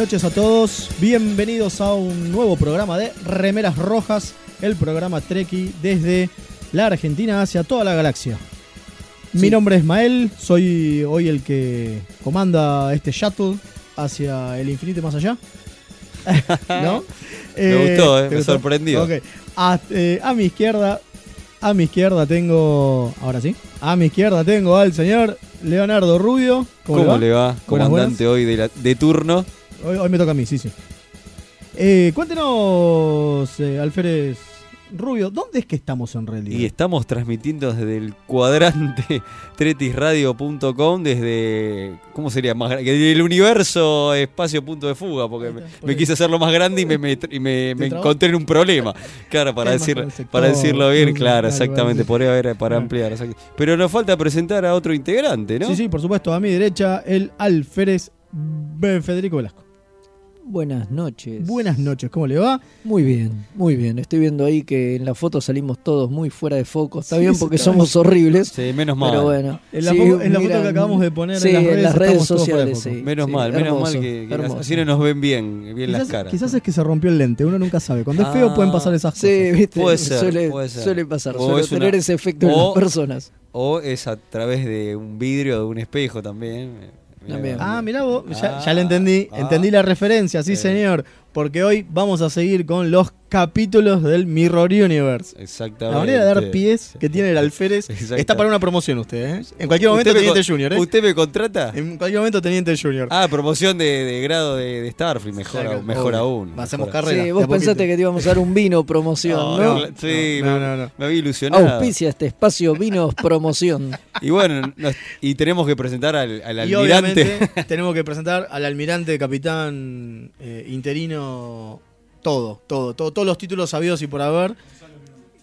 noches a todos, bienvenidos a un nuevo programa de Remeras Rojas, el programa Treki desde la Argentina hacia toda la galaxia. Mi nombre es Mael, soy hoy el que comanda este shuttle hacia el infinito y más allá. ¿No? Me gustó, eh, ¿te me sorprendió. Ok. A, eh, a mi izquierda, a mi izquierda tengo, ahora sí, a mi izquierda tengo al señor Leonardo Rubio. ¿Cómo, le va? Buenas, Comandante hoy de, la- de turno. Hoy, hoy me toca a mí, sí, sí. Eh, cuéntenos, eh, Alférez Rubio, ¿dónde es que estamos en realidad? Y estamos transmitiendo desde el cuadrante tretisradio.com, desde. ¿Cómo sería? Más, desde el universo espacio punto de fuga, porque me, me quise hacerlo más grande y me, me- me- encontré en un problema. Claro, para, decir, para decirlo bien, claro, exactamente. Podría haber para ampliar. Pero nos falta presentar a otro integrante, ¿no? Sí, sí, por supuesto, a mi derecha, el Alférez. Federico Velasco. Buenas noches. Buenas noches, ¿cómo le va? Muy bien, muy bien. Estoy viendo ahí que en la foto salimos todos muy fuera de foco. Está Sí, bien porque está somos horribles. Sí, menos mal. Pero bueno. En la Sí, foto- en la foto miran- que acabamos de poner en las redes, sociales. Menos sí, mal, menos mal que, que hermoso. así no nos ven bien, bien las caras. quizás es que se rompió el lente, uno nunca sabe. Cuando es feo Ah, pueden pasar esas cosas. Sí, viste, Puede ser, suele, puede ser. suele pasar, O suele es tener una- ese efecto en o- las personas. O es a través de un vidrio, de un espejo también. También. Ah, mirá vos, ya, Ah, ya le entendí, ah. entendí la referencia, sí Sí. señor, porque hoy vamos a seguir con los capítulos del Mirror Universe. Exactamente. La manera de dar pies que tiene el alférez está para una promoción usted, ¿eh? En cualquier momento ¿Usted me Teniente Junior, ¿eh? ¿Usted me contrata? En cualquier momento Teniente Junior. Ah, promoción de, de grado de, de Starfleet, mejor, mejor aún. Hacemos mejor carrera. Sí, vos pensaste que te íbamos a dar un vino promoción, No, ¿no? no, sí, No, me, no, no. me había ilusionado. Auspicia este espacio vinos promoción. Y bueno, nos- y tenemos que presentar al, al Y almirante. obviamente tenemos que presentar al almirante, capitán eh, interino, todo, todo, todo, todos los títulos sabidos y por haber.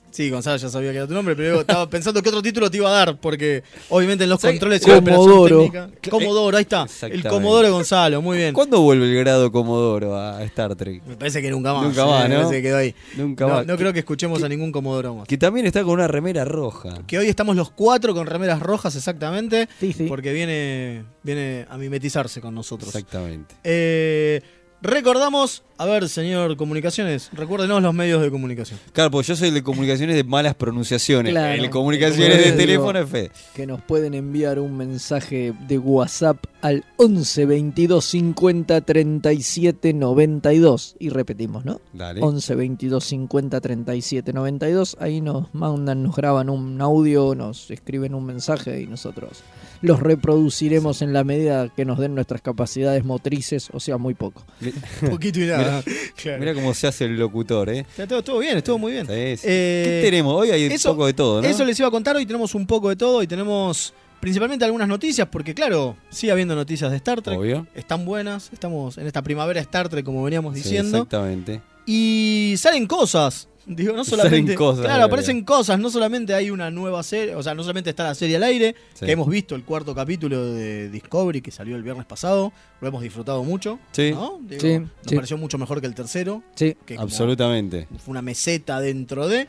Sí, Gonzalo ya sabía que era tu nombre, pero yo estaba pensando qué otro título te iba a dar, porque obviamente en los controles y la operación Comodoro. técnica- Comodoro, ahí está. El. Comodoro Gonzalo, muy bien. ¿Cuándo vuelve el grado Comodoro a Star Trek? Me parece que nunca más. Nunca eh, más, me ¿no? parece que quedó ahí. Nunca No, más. no creo que escuchemos a ningún Comodoro más. Que también está con una remera roja. Que hoy estamos los cuatro con remeras rojas exactamente, Sí, sí. porque viene, viene a mimetizarse con nosotros. Exactamente. Eh, recordamos, a ver, señor Comunicaciones, recuérdenos los medios de comunicación. Claro, pues yo soy el de comunicaciones de malas pronunciaciones. Claro. El de comunicaciones de teléfono es fe. que nos pueden enviar un mensaje de WhatsApp al 11 22 50 37 92 y repetimos, ¿no? Dale. 11 22 50 37 92 ahí nos mandan, nos graban un audio, nos escriben un mensaje y nosotros los reproduciremos en la medida que nos den nuestras capacidades motrices, o sea, muy poco. Poquito y nada. Claro. Mira cómo se hace el locutor, ¿eh? Está todo, todo bien, estuvo muy bien. Sí, sí. Eh, ¿Qué tenemos? Hoy hay eso- un poco de todo, ¿no? Eso les iba a contar, hoy tenemos un poco de todo y tenemos principalmente algunas noticias, porque claro, sigue habiendo noticias de Star Trek. Obvio. Están buenas, estamos en esta primavera Star Trek, como veníamos Sí, diciendo. exactamente. y salen cosas. Digo, no solamente. cosas, claro, la aparecen cosas. No solamente hay una nueva serie, o sea, no solamente está la serie al aire, Sí. que hemos visto el cuarto capítulo de Discovery que salió el viernes pasado. Lo hemos disfrutado mucho. Sí. ¿no? Digo, Sí, nos sí. pareció mucho mejor que el tercero. Sí, Que Absolutamente. fue una meseta dentro de.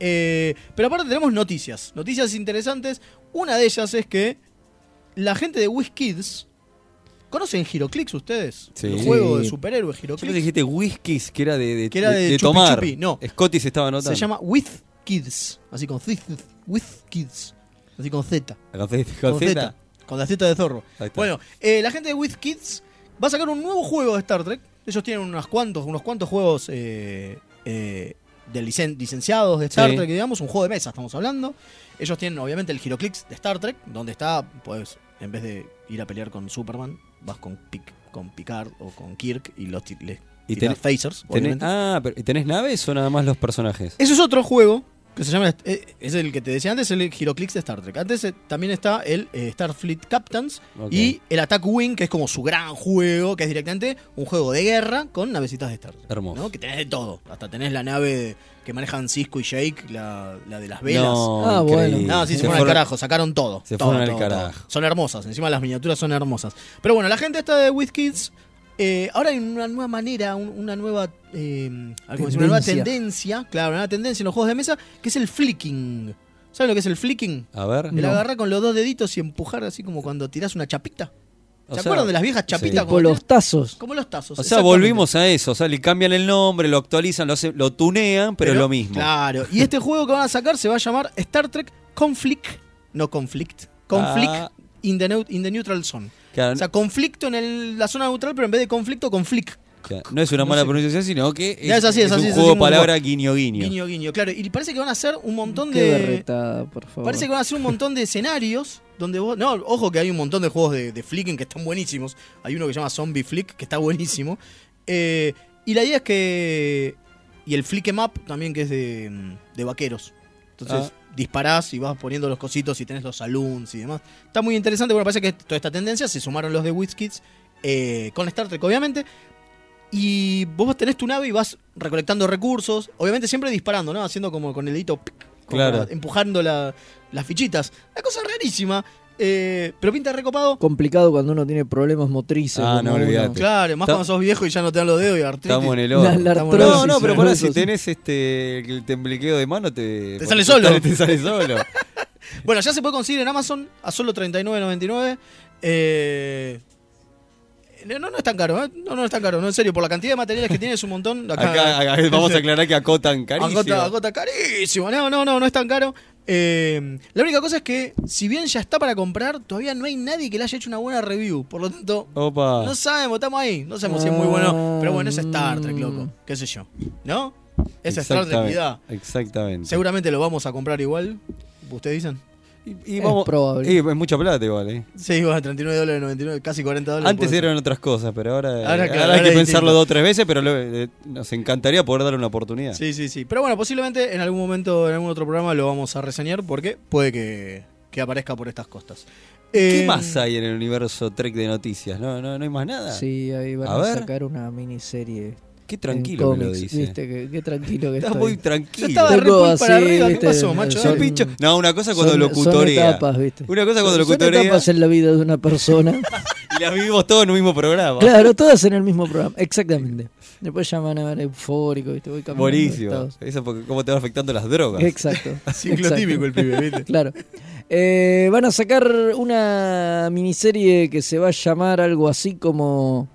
Eh, pero aparte tenemos noticias. Noticias interesantes. Una de ellas es que la gente de WizKids. ¿Conocen Giroclix ustedes? Sí. El juego de superhéroes Yo Giroclix. pensé que dijiste whiskies, que era de, de, Que era de chupi tomar. chupi, no. Scotty se estaba notando. Se llama With Kids. Así con with, with Kids. Así con Z. ¿Con Z? Con ¿Con Z. Con la Z de zorro. Bueno, eh, la gente de With Kids va a sacar un nuevo juego de Star Trek. Ellos tienen unos cuantos, unos cuantos juegos eh, eh, de licen- licenciados de Star Sí. Trek, digamos, un juego de mesa estamos hablando. Ellos tienen obviamente el Heroclix de Star Trek, donde está, pues, en vez de ir a pelear con Superman, vas con, Pic- con Picard o con Kirk y los ti- le ¿Y tenés- phasers, ¿Tenés, obviamente. ah, pero ¿tenés naves o nada más los personajes? Ese es otro juego que se llama. eh, Es el que te decía antes, el Heroclix de Star Trek. Antes eh, también está el eh, Starfleet Captains y el Attack Wing, que es como su gran juego, que es directamente un juego de guerra con navecitas de Star Trek. Hermoso. ¿no? Que tenés de todo. Hasta tenés la nave que manejan Cisco y Jake, la, la de las velas. No, Ah, bueno. No, sí, se, Se fueron al carajo, sacaron todo. se todo, fueron al todo, carajo. todo. Son hermosas, encima las miniaturas son hermosas. Pero bueno, la gente está de With Kids. eh, ahora hay una nueva manera, un- una nueva, eh, algo así, una nueva Tendencia. tendencia, claro, una nueva tendencia en los juegos de mesa, que es el flicking. ¿Saben lo que es el flicking? A ver. El No. agarrar con los dos deditos y empujar así como cuando tirás una chapita. O ¿Se sea, acuerdan de las viejas chapitas? sí. como los tazos. Como los tazos. O sea, volvimos a eso. O sea, le cambian el nombre, lo actualizan, lo, hace- lo tunean, pero, es lo mismo. Claro. Y este juego que van a sacar se va a llamar Star Trek Conflict. No Conflict. Conflict Ah. in, the neu- in the Neutral Zone. Claro, O sea, conflicto en el- la zona neutral, pero en vez de conflicto, conflict. No es una no mala sé. pronunciación, sino que es, es así, es es así, un es juego de palabra guiño guiño. Guiño, guiño, claro. Y parece que van a hacer un montón Qué de. berretada, por favor. Parece que van a hacer un montón de escenarios donde vos. No, ojo que hay un montón de juegos de, de flicking que están buenísimos. Hay uno que se llama Zombie Flick, que está buenísimo. Eh, y la idea es que. Y el Flick em Up también, que es de, de vaqueros. Entonces disparás y vas poniendo los cositos y tenés los saloons y demás. Está muy interesante. Bueno, parece que toda esta tendencia se sumaron los de WizKids eh, con Star Trek, obviamente. Y vos tenés tu nave y vas recolectando recursos. Obviamente siempre disparando, ¿no? Haciendo como con el dedito. Claro. empujando la- las fichitas. Una cosa rarísima. eh, pero pinta recopado. Complicado cuando uno tiene problemas motrices. Ah, no, olvidate. Claro, más cuando sos viejo y ya no te dan los dedos y artritis. Estamos en el el No, no, pero Eso si tenés este el templiqueo de mano, te, Te sale solo. Te sale solo. Bueno, ya se puede conseguir en Amazon a solo $39.99. Eh, no, no es tan caro, ¿eh? No, no es tan caro, no, en serio. Por la cantidad de materiales que tiene es un montón. Acá, Acá, acá vamos a aclarar que acotan carísimo. Agota carísimo. No, no, no, no es tan caro. Eh, la única cosa es que, si bien ya está para comprar, todavía no hay nadie que le haya hecho una buena review. Por lo tanto, Opa. no sabemos, estamos ahí. No sabemos si es muy bueno. Pero bueno, es Star Trek, loco. ¿Qué sé yo? ¿No? Es Star Trek, cuidado. Exactamente. Seguramente lo vamos a comprar igual. ¿Ustedes dicen? Y, y Es vamos, probable. y es mucha plata igual, ¿eh? Sí, bueno, 39 dólares, 99, casi 40 dólares. Antes ser. eran otras cosas, pero ahora, Ahora, ahora claro, hay ahora que pensarlo distinto. dos o tres veces, pero lo- eh, nos encantaría poder darle una oportunidad. Sí, sí, sí. Pero bueno, posiblemente en algún momento, en algún otro programa lo vamos a reseñar porque puede que, que aparezca por estas costas. ¿Qué Eh, más hay en el universo Trek de noticias? ¿No, no, no hay más nada? Sí, ahí van A sacar una miniserie. Qué tranquilo me lo dice. ¿Viste? Que, qué tranquilo que Está estoy. muy Yo tranquilo. estaba re Tengo para así, arriba. ¿Qué ¿viste? pasó, macho? Son- Pincho. No, una cosa cuando Son- locutorea. Son etapas, ¿viste? Una cosa cuando Son locutorea etapas en la vida de una persona. y las vivimos todos en un mismo programa. claro, todas en el mismo programa. Exactamente. Después llaman a ver eufórico, ¿viste? Voy cambiando de Buenísimo. estados. Eso porque cómo te va afectando las drogas. Exacto. Ciclo exacto. típico el pibe, ¿viste? Claro. Eh, van a sacar una miniserie que se va a llamar algo así como.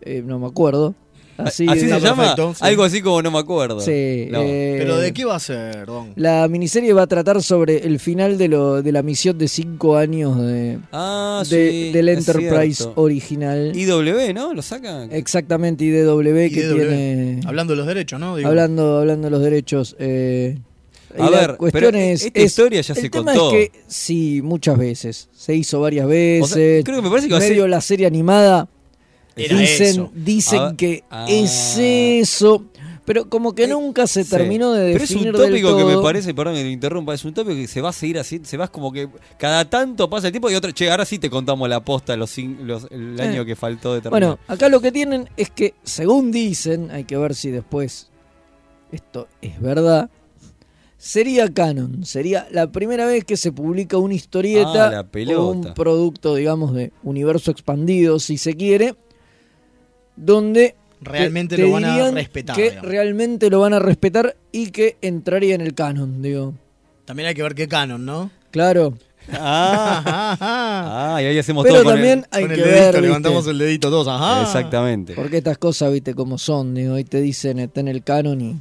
eh, no me acuerdo. Así, ¿Así Está se llama? perfecto, sí. Algo así como no me acuerdo. Sí, No. eh, Pero ¿de qué va a ser, Don? La miniserie va a tratar sobre el final de, lo, de la misión de cinco años de, Ah, de- sí. del Enterprise cierto. original. IW, ¿no? ¿Lo sacan? Exactamente, IDW que IDW. tiene. Hablando de los derechos, ¿no? Digo, hablando, hablando de los derechos. eh, A ver, pero es, esta es- historia ya el se tema contó. Es que sí, muchas veces. Se hizo varias veces. O sea, creo que me parece que va a medio ser- la serie animada. Era dicen eso. dicen A ver, que ah. es eso. Pero como que Eh, nunca se Sí. terminó de Pero es definir un tópico que me parece, perdón que te interrumpa, es un tópico que se va a seguir así, se va como que cada tanto pasa el tiempo y otro, che, ahora sí te contamos la posta los, los- el Eh. año que faltó de terminar. Bueno, acá lo que tienen es que, según dicen, hay que ver si después esto es verdad. Sería canon, sería la primera vez que se publica una Ah, historieta o pelota. un producto, digamos, de universo expandido, si se quiere, donde Realmente te lo van a respetar. Que digamos. realmente lo van a respetar y que entraría en el canon, digo. También hay que ver qué canon, ¿no? Claro, Ah, Ajá. ah, y ahí hacemos pero todo con también el- hay Con que el dedito, ver, ¿viste? levantamos el dedito todos. Ajá. Exactamente. porque estas cosas, viste, como son, digo, y te dicen, está en el canon y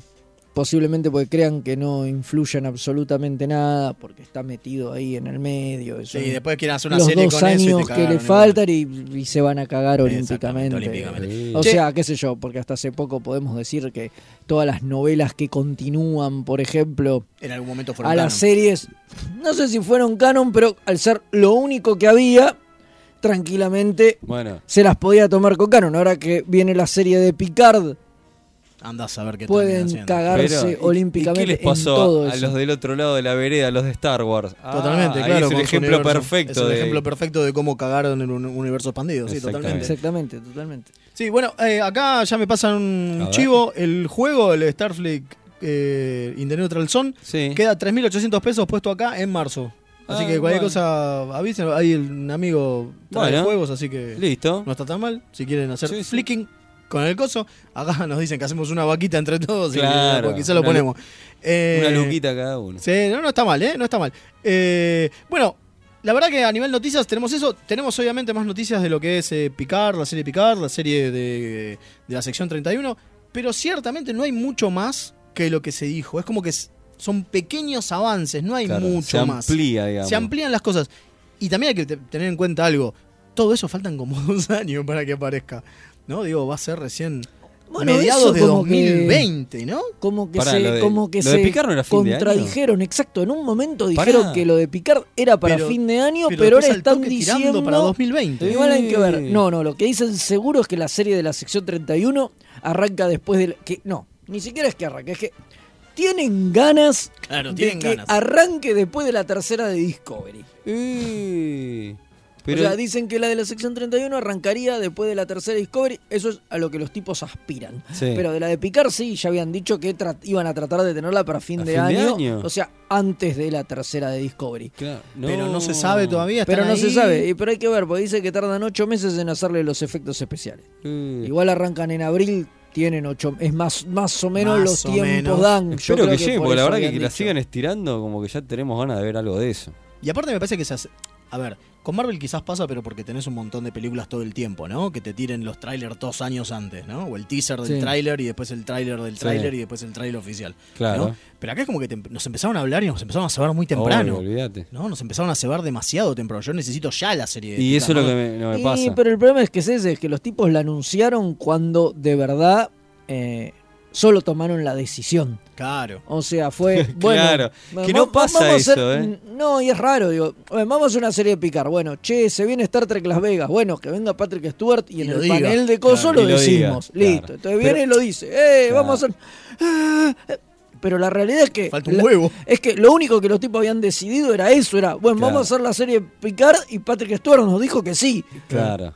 posiblemente porque crean que no influye en absolutamente nada, porque está metido ahí en el medio. Sí, después quieren hacer una los serie dos con eso y te años que le faltan y, y se van a cagar olímpicamente. O sea, qué sé yo, porque hasta hace poco podemos decir que todas las novelas que continúan, por ejemplo, En algún momento fueron a las series, no sé si fueron canon, pero al ser lo único que había, tranquilamente Bueno, se las podía tomar con canon. Ahora que viene la serie de Picard, Andás a ver qué pueden cagarse pero, ¿y- olímpicamente ¿y qué les en pasó todo a eso. los del otro lado de la vereda, a los de Star Wars? Ah, Totalmente, ahí claro. Es el ejemplo universo. perfecto. Es el de- ejemplo perfecto de cómo cagaron en un universo expandido, sí, totalmente. Exactamente, totalmente. Sí, bueno, eh, acá ya me pasan un chivo. El juego, el Starfleet eh, In the Neutral Zone, Sí. queda 3.800 pesos puesto acá en marzo. Así Ah, que cualquier bueno. cosa avisen. Hay un amigo trae Bueno. juegos, así que Listo. no está tan mal. Si quieren hacer Sí, sí. flicking con el coso, acá nos dicen que hacemos una vaquita entre todos y Claro, quizá lo ponemos. Eh, Una luquita cada uno. Sí, no, no está mal, ¿eh? No está mal. Eh, bueno, la verdad que a nivel noticias tenemos eso. Tenemos obviamente más noticias de lo que es eh, Picard, la serie Picard, la serie de, de la sección 31. Pero ciertamente no hay mucho más que lo que se dijo. Es como que son pequeños avances, no hay Claro, mucho se más. amplía, digamos. Se amplían las cosas. Y también hay que te- tener en cuenta algo. Todo eso faltan como dos años para que aparezca. ¿No? Digo, va a ser recién Bueno, mediados de como que- 2020, ¿no? Como que Pará, se, lo de- como que lo de se Picard no era fin de año. contradijeron, exacto. En un momento Pará. dijeron que lo de Picard era para Pero- fin de año, pero, ahora están diciendo para 2020. Igual hay que ver. No, no, lo que dicen seguro es que la serie de la sección 31 arranca después del que no, ni siquiera es que arranque, es que tienen ganas Claro, de tienen que ganas. arranque después de la tercera de Discovery. Eh, pero o sea, dicen que la de la sección 31 arrancaría después de la tercera Discovery. Eso es a lo que los tipos aspiran. Sí. Pero de la de Picard sí, ya habían dicho que iban a tratar de tenerla para fin, ¿A de, fin de año, año? O sea, antes de la tercera de Discovery. claro, Pero no se sabe todavía. Pero no se sabe, y- pero hay que ver, porque dice que tardan ocho meses en hacerle los efectos especiales. Igual arrancan en abril, tienen ocho, es más, más o menos Más los o tiempos menos. dan. Yo Espero creo que llegue, por porque la verdad que, que la sigan estirando, como que ya tenemos ganas de ver algo de eso. Y aparte me parece que se hace... A ver, con Marvel quizás pasa, pero porque tenés un montón de películas todo el tiempo, ¿no? Que te tiren los trailers dos años antes, ¿no? O el teaser del Sí. tráiler y después el tráiler del Sí. tráiler y después el tráiler oficial. Claro. ¿no? Pero acá es como que te- nos empezaron a hablar y nos empezaron a cebar muy temprano. Obvio. ¿no? Nos empezaron a cebar demasiado temprano. Yo necesito ya la serie. de Y eso es lo que ¿no? me, no me Y, pasa. pero el problema es que es ese, es que los tipos la anunciaron cuando de verdad eh, solo tomaron la decisión. Claro. O sea, fue bueno. Claro, que no pasa vamos a hacer- eso, ¿eh? No, y es raro, digo, "Bueno, vamos a hacer una serie de picar. Bueno, che, se viene Star Trek Las Vegas. Bueno, que venga Patrick Stewart y, Y en el diga. panel de coso Claro, lo diga, decimos. claro. Listo. Entonces Pero- viene y lo dice, eh, Claro. vamos a hacer. Ah, eh. Pero la realidad es que. Falta un la- huevo. Es que lo único que los tipos habían decidido era eso: era, bueno, Claro. vamos a hacer la serie Picard y Patrick Stewart nos dijo que sí. Claro.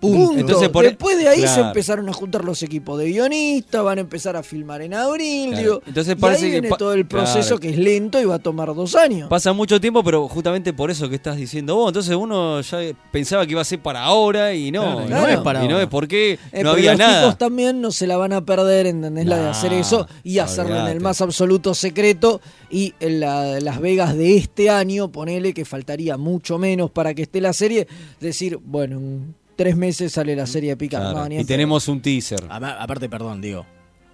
Punto. Entonces, por- Después de ahí se empezaron a juntar los equipos de guionistas, van a empezar a filmar en abril, Claro. digo. Entonces y parece ahí viene todo el proceso claro. que es lento y va a tomar dos años. Pasa mucho tiempo, pero justamente por eso que estás diciendo vos. Entonces uno ya pensaba que iba a ser para ahora y no. Claro, y no es para Y no ahora. es porque Eh, no pero había los nada. tipos también no se la van a perder, ¿entendés? la de hacer eso y hacerlo en el más absoluto secreto. Y en la- Las Vegas de este año, ponele que faltaría mucho menos para que esté la serie. Decir, bueno, en tres meses sale la serie de Picard. Claro. No, ni y en tenemos un teaser. Aparte, perdón, digo,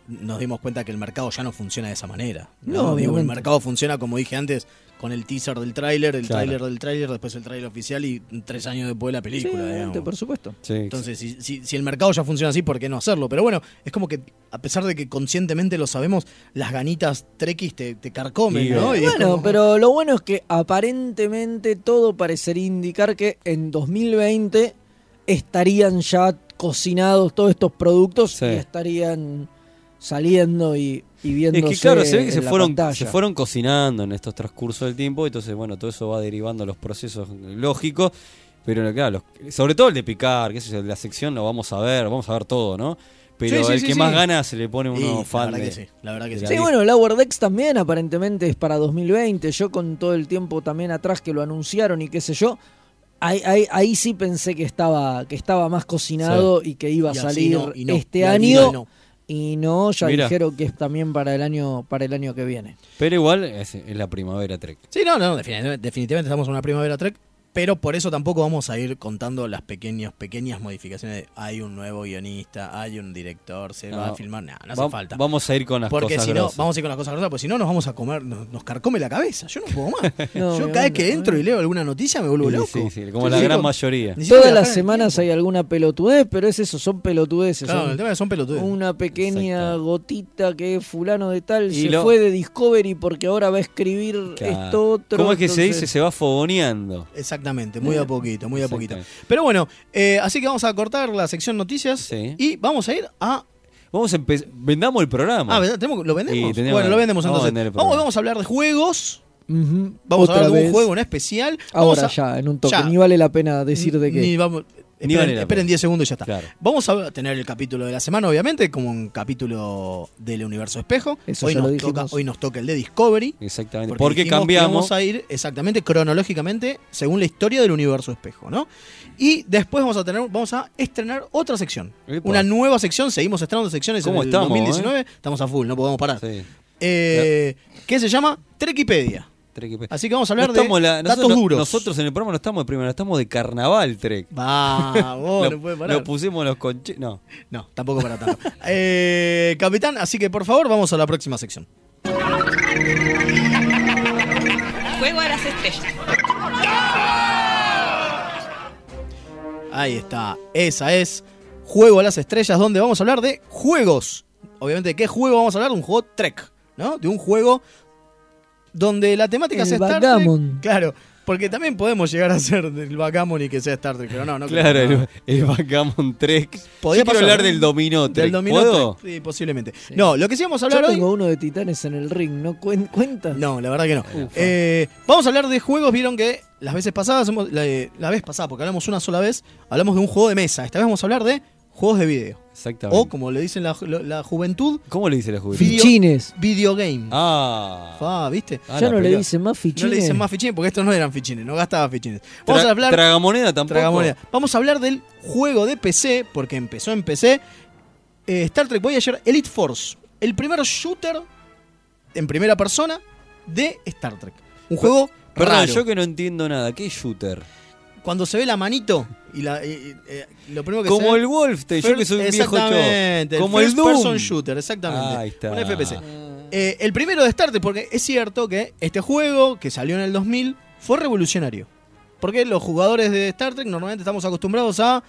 nos dimos cuenta que el mercado ya no funciona de esa manera. No, digo, el mercado funciona, como dije antes, con el teaser del tráiler, el Claro. tráiler del tráiler, después el tráiler oficial y tres años después la. Sí, película. digamos. por supuesto. Sí. Entonces, si, si- si el mercado ya funciona así, ¿por qué no hacerlo? Pero bueno, es como que, a pesar de que conscientemente lo sabemos, las ganitas trekkies te, te carcomen, ¿no? Y Bueno, como- pero lo bueno es que aparentemente todo parecería indicar que en 2020 estarían ya cocinados todos estos productos Sí. y estarían saliendo y, y Es viéndose que claro, se ve que se la fueron, pantalla. se fueron cocinando en estos transcursos del tiempo, entonces bueno, todo eso va derivando los procesos lógicos, pero claro, los- sobre todo el de picar, que es la sección lo vamos a ver, vamos a ver todo, ¿no? Pero Sí, sí, el sí, que sí. más ganas se le pone uno la fan verdad de... que sí, la verdad que sí. Sí, la- bueno, Lower Decks también aparentemente es para 2020. Yo con todo el tiempo también atrás que lo anunciaron y qué sé yo, ahí, ahí, ahí sí pensé que estaba, que estaba más cocinado y que iba a Y salir no, y no. este Y año. no. Y no, ya Mira. dijeron que es también para el año, para el año que viene. Pero igual es, es la primavera Trek. Sí, no, no, definitivamente, definitivamente estamos en una primavera Trek. Pero por eso tampoco vamos a ir contando las pequeñas, pequeñas modificaciones. de, hay un nuevo guionista, hay un director, se va a No. filmar. nada no hace Va- falta. Vamos a ir con las Porque cosas si no, vamos a ir con las cosas grosas, porque si no nos vamos a comer, nos, nos carcome la cabeza. Yo no puedo más. No, Yo cada vez que entro y leo alguna noticia me vuelvo Sí, loco. sí, sí, como Yo la digo, gran mayoría. Todas las semanas hay alguna pelotudez, pero es eso, son pelotudeces. Claro, son el tema es que son pelotudes. una pequeña Exacto. gotita que es fulano de tal, Y se lo- fue de Discovery porque ahora va a escribir Claro. esto otro. ¿Cómo es que se dice? Se va fogoneando. Exactamente, muy a poquito, muy a poquito. Pero bueno, eh, así que vamos a cortar la sección noticias Sí. y vamos a ir a Vamos a empezar. Vendamos el programa. Ah, ¿verdad? ¿Tenemos- ¿Lo vendemos? Tenemos- bueno, lo vendemos entonces. Vamos, a hablar de juegos. Vamos a hablar de un vez. juego en especial. Vamos Ahora a- ya, en un toque. ya. Ni vale la pena decir de qué. Ni vamos, esperen, esperen pena. 10 segundos y ya está. Claro. Vamos a tener el capítulo de la semana, obviamente, como un capítulo del universo espejo. Eso hoy, nos toca, hoy nos toca el de Discovery. Exactamente. Porque, Porque, que cambiamos. Vamos a ir exactamente cronológicamente según la historia del universo espejo, ¿no? Y después vamos a tener, vamos a estrenar otra sección. Epa. Una nueva sección. Seguimos estrenando secciones en ¿Cómo el estamos, 2019. Estamos a full, no podemos parar. Sí. Eh, que se llama Trekipedia. Trek- Así que vamos a hablar No de la- datos duros. Nosotros en el programa no estamos de primera, estamos de carnaval, Trek. Va, vos, no puede parar. Lo pusimos los conche. No. No, tampoco para tanto. Eh, capitán, así que por favor vamos a la próxima sección. Juego a las estrellas. Ahí está. Esa es Juego a las Estrellas, donde vamos a hablar de juegos. Obviamente, ¿de qué juego vamos a hablar? De un juego Trek, ¿no? De un juego donde la temática El sea Star backgammon. Trek. Claro, porque también podemos llegar a ser del backgammon y que sea Star Trek, pero no, no. creo claro, que no. el, el Backgammon Trek. Podría Yo quiero pasar, hablar del dominó Trek. Del dominó ¿Puedo? Trek, sí, posiblemente. No, lo que sí vamos a hablar Yo hoy... tengo uno de titanes en el ring, ¿no cuen- cuenta? No, la verdad que no. Eh, vamos a hablar de juegos. Vieron que las veces pasadas, la, la vez pasada, porque hablamos una sola vez, hablamos de un juego de mesa. Esta vez vamos a hablar de juegos de video. Exactamente. O, como le dicen la, la- la juventud, ¿Cómo le dice la juventud? Video- Fichines. video game. Ah. Fa, ¿viste? Ah, ya no le dicen más No fichines. le dicen más fichines porque estos no eran fichines, no gastaba fichines. Vamos Tra- a hablar. Tragamoneda tampoco. Tragamoneda. Vamos a hablar del juego de PC, porque empezó en PC. eh, Star Trek Voyager Elite Force. El primer shooter en primera persona de Star Trek. Un juego Perdón, raro. yo que no entiendo nada. ¿Qué es shooter? Cuando se ve la manito y, la, y- y- eh, lo primero que Como se ve- el Wolfenstein, yo que soy un viejo. Exactamente, Como el Doom. person shooter, exactamente. Ahí está. Un FPS. Eh, el primero de Star Trek, porque es cierto que este juego, que salió en el 2000, fue revolucionario. Porque los jugadores de Star Trek normalmente estamos acostumbrados a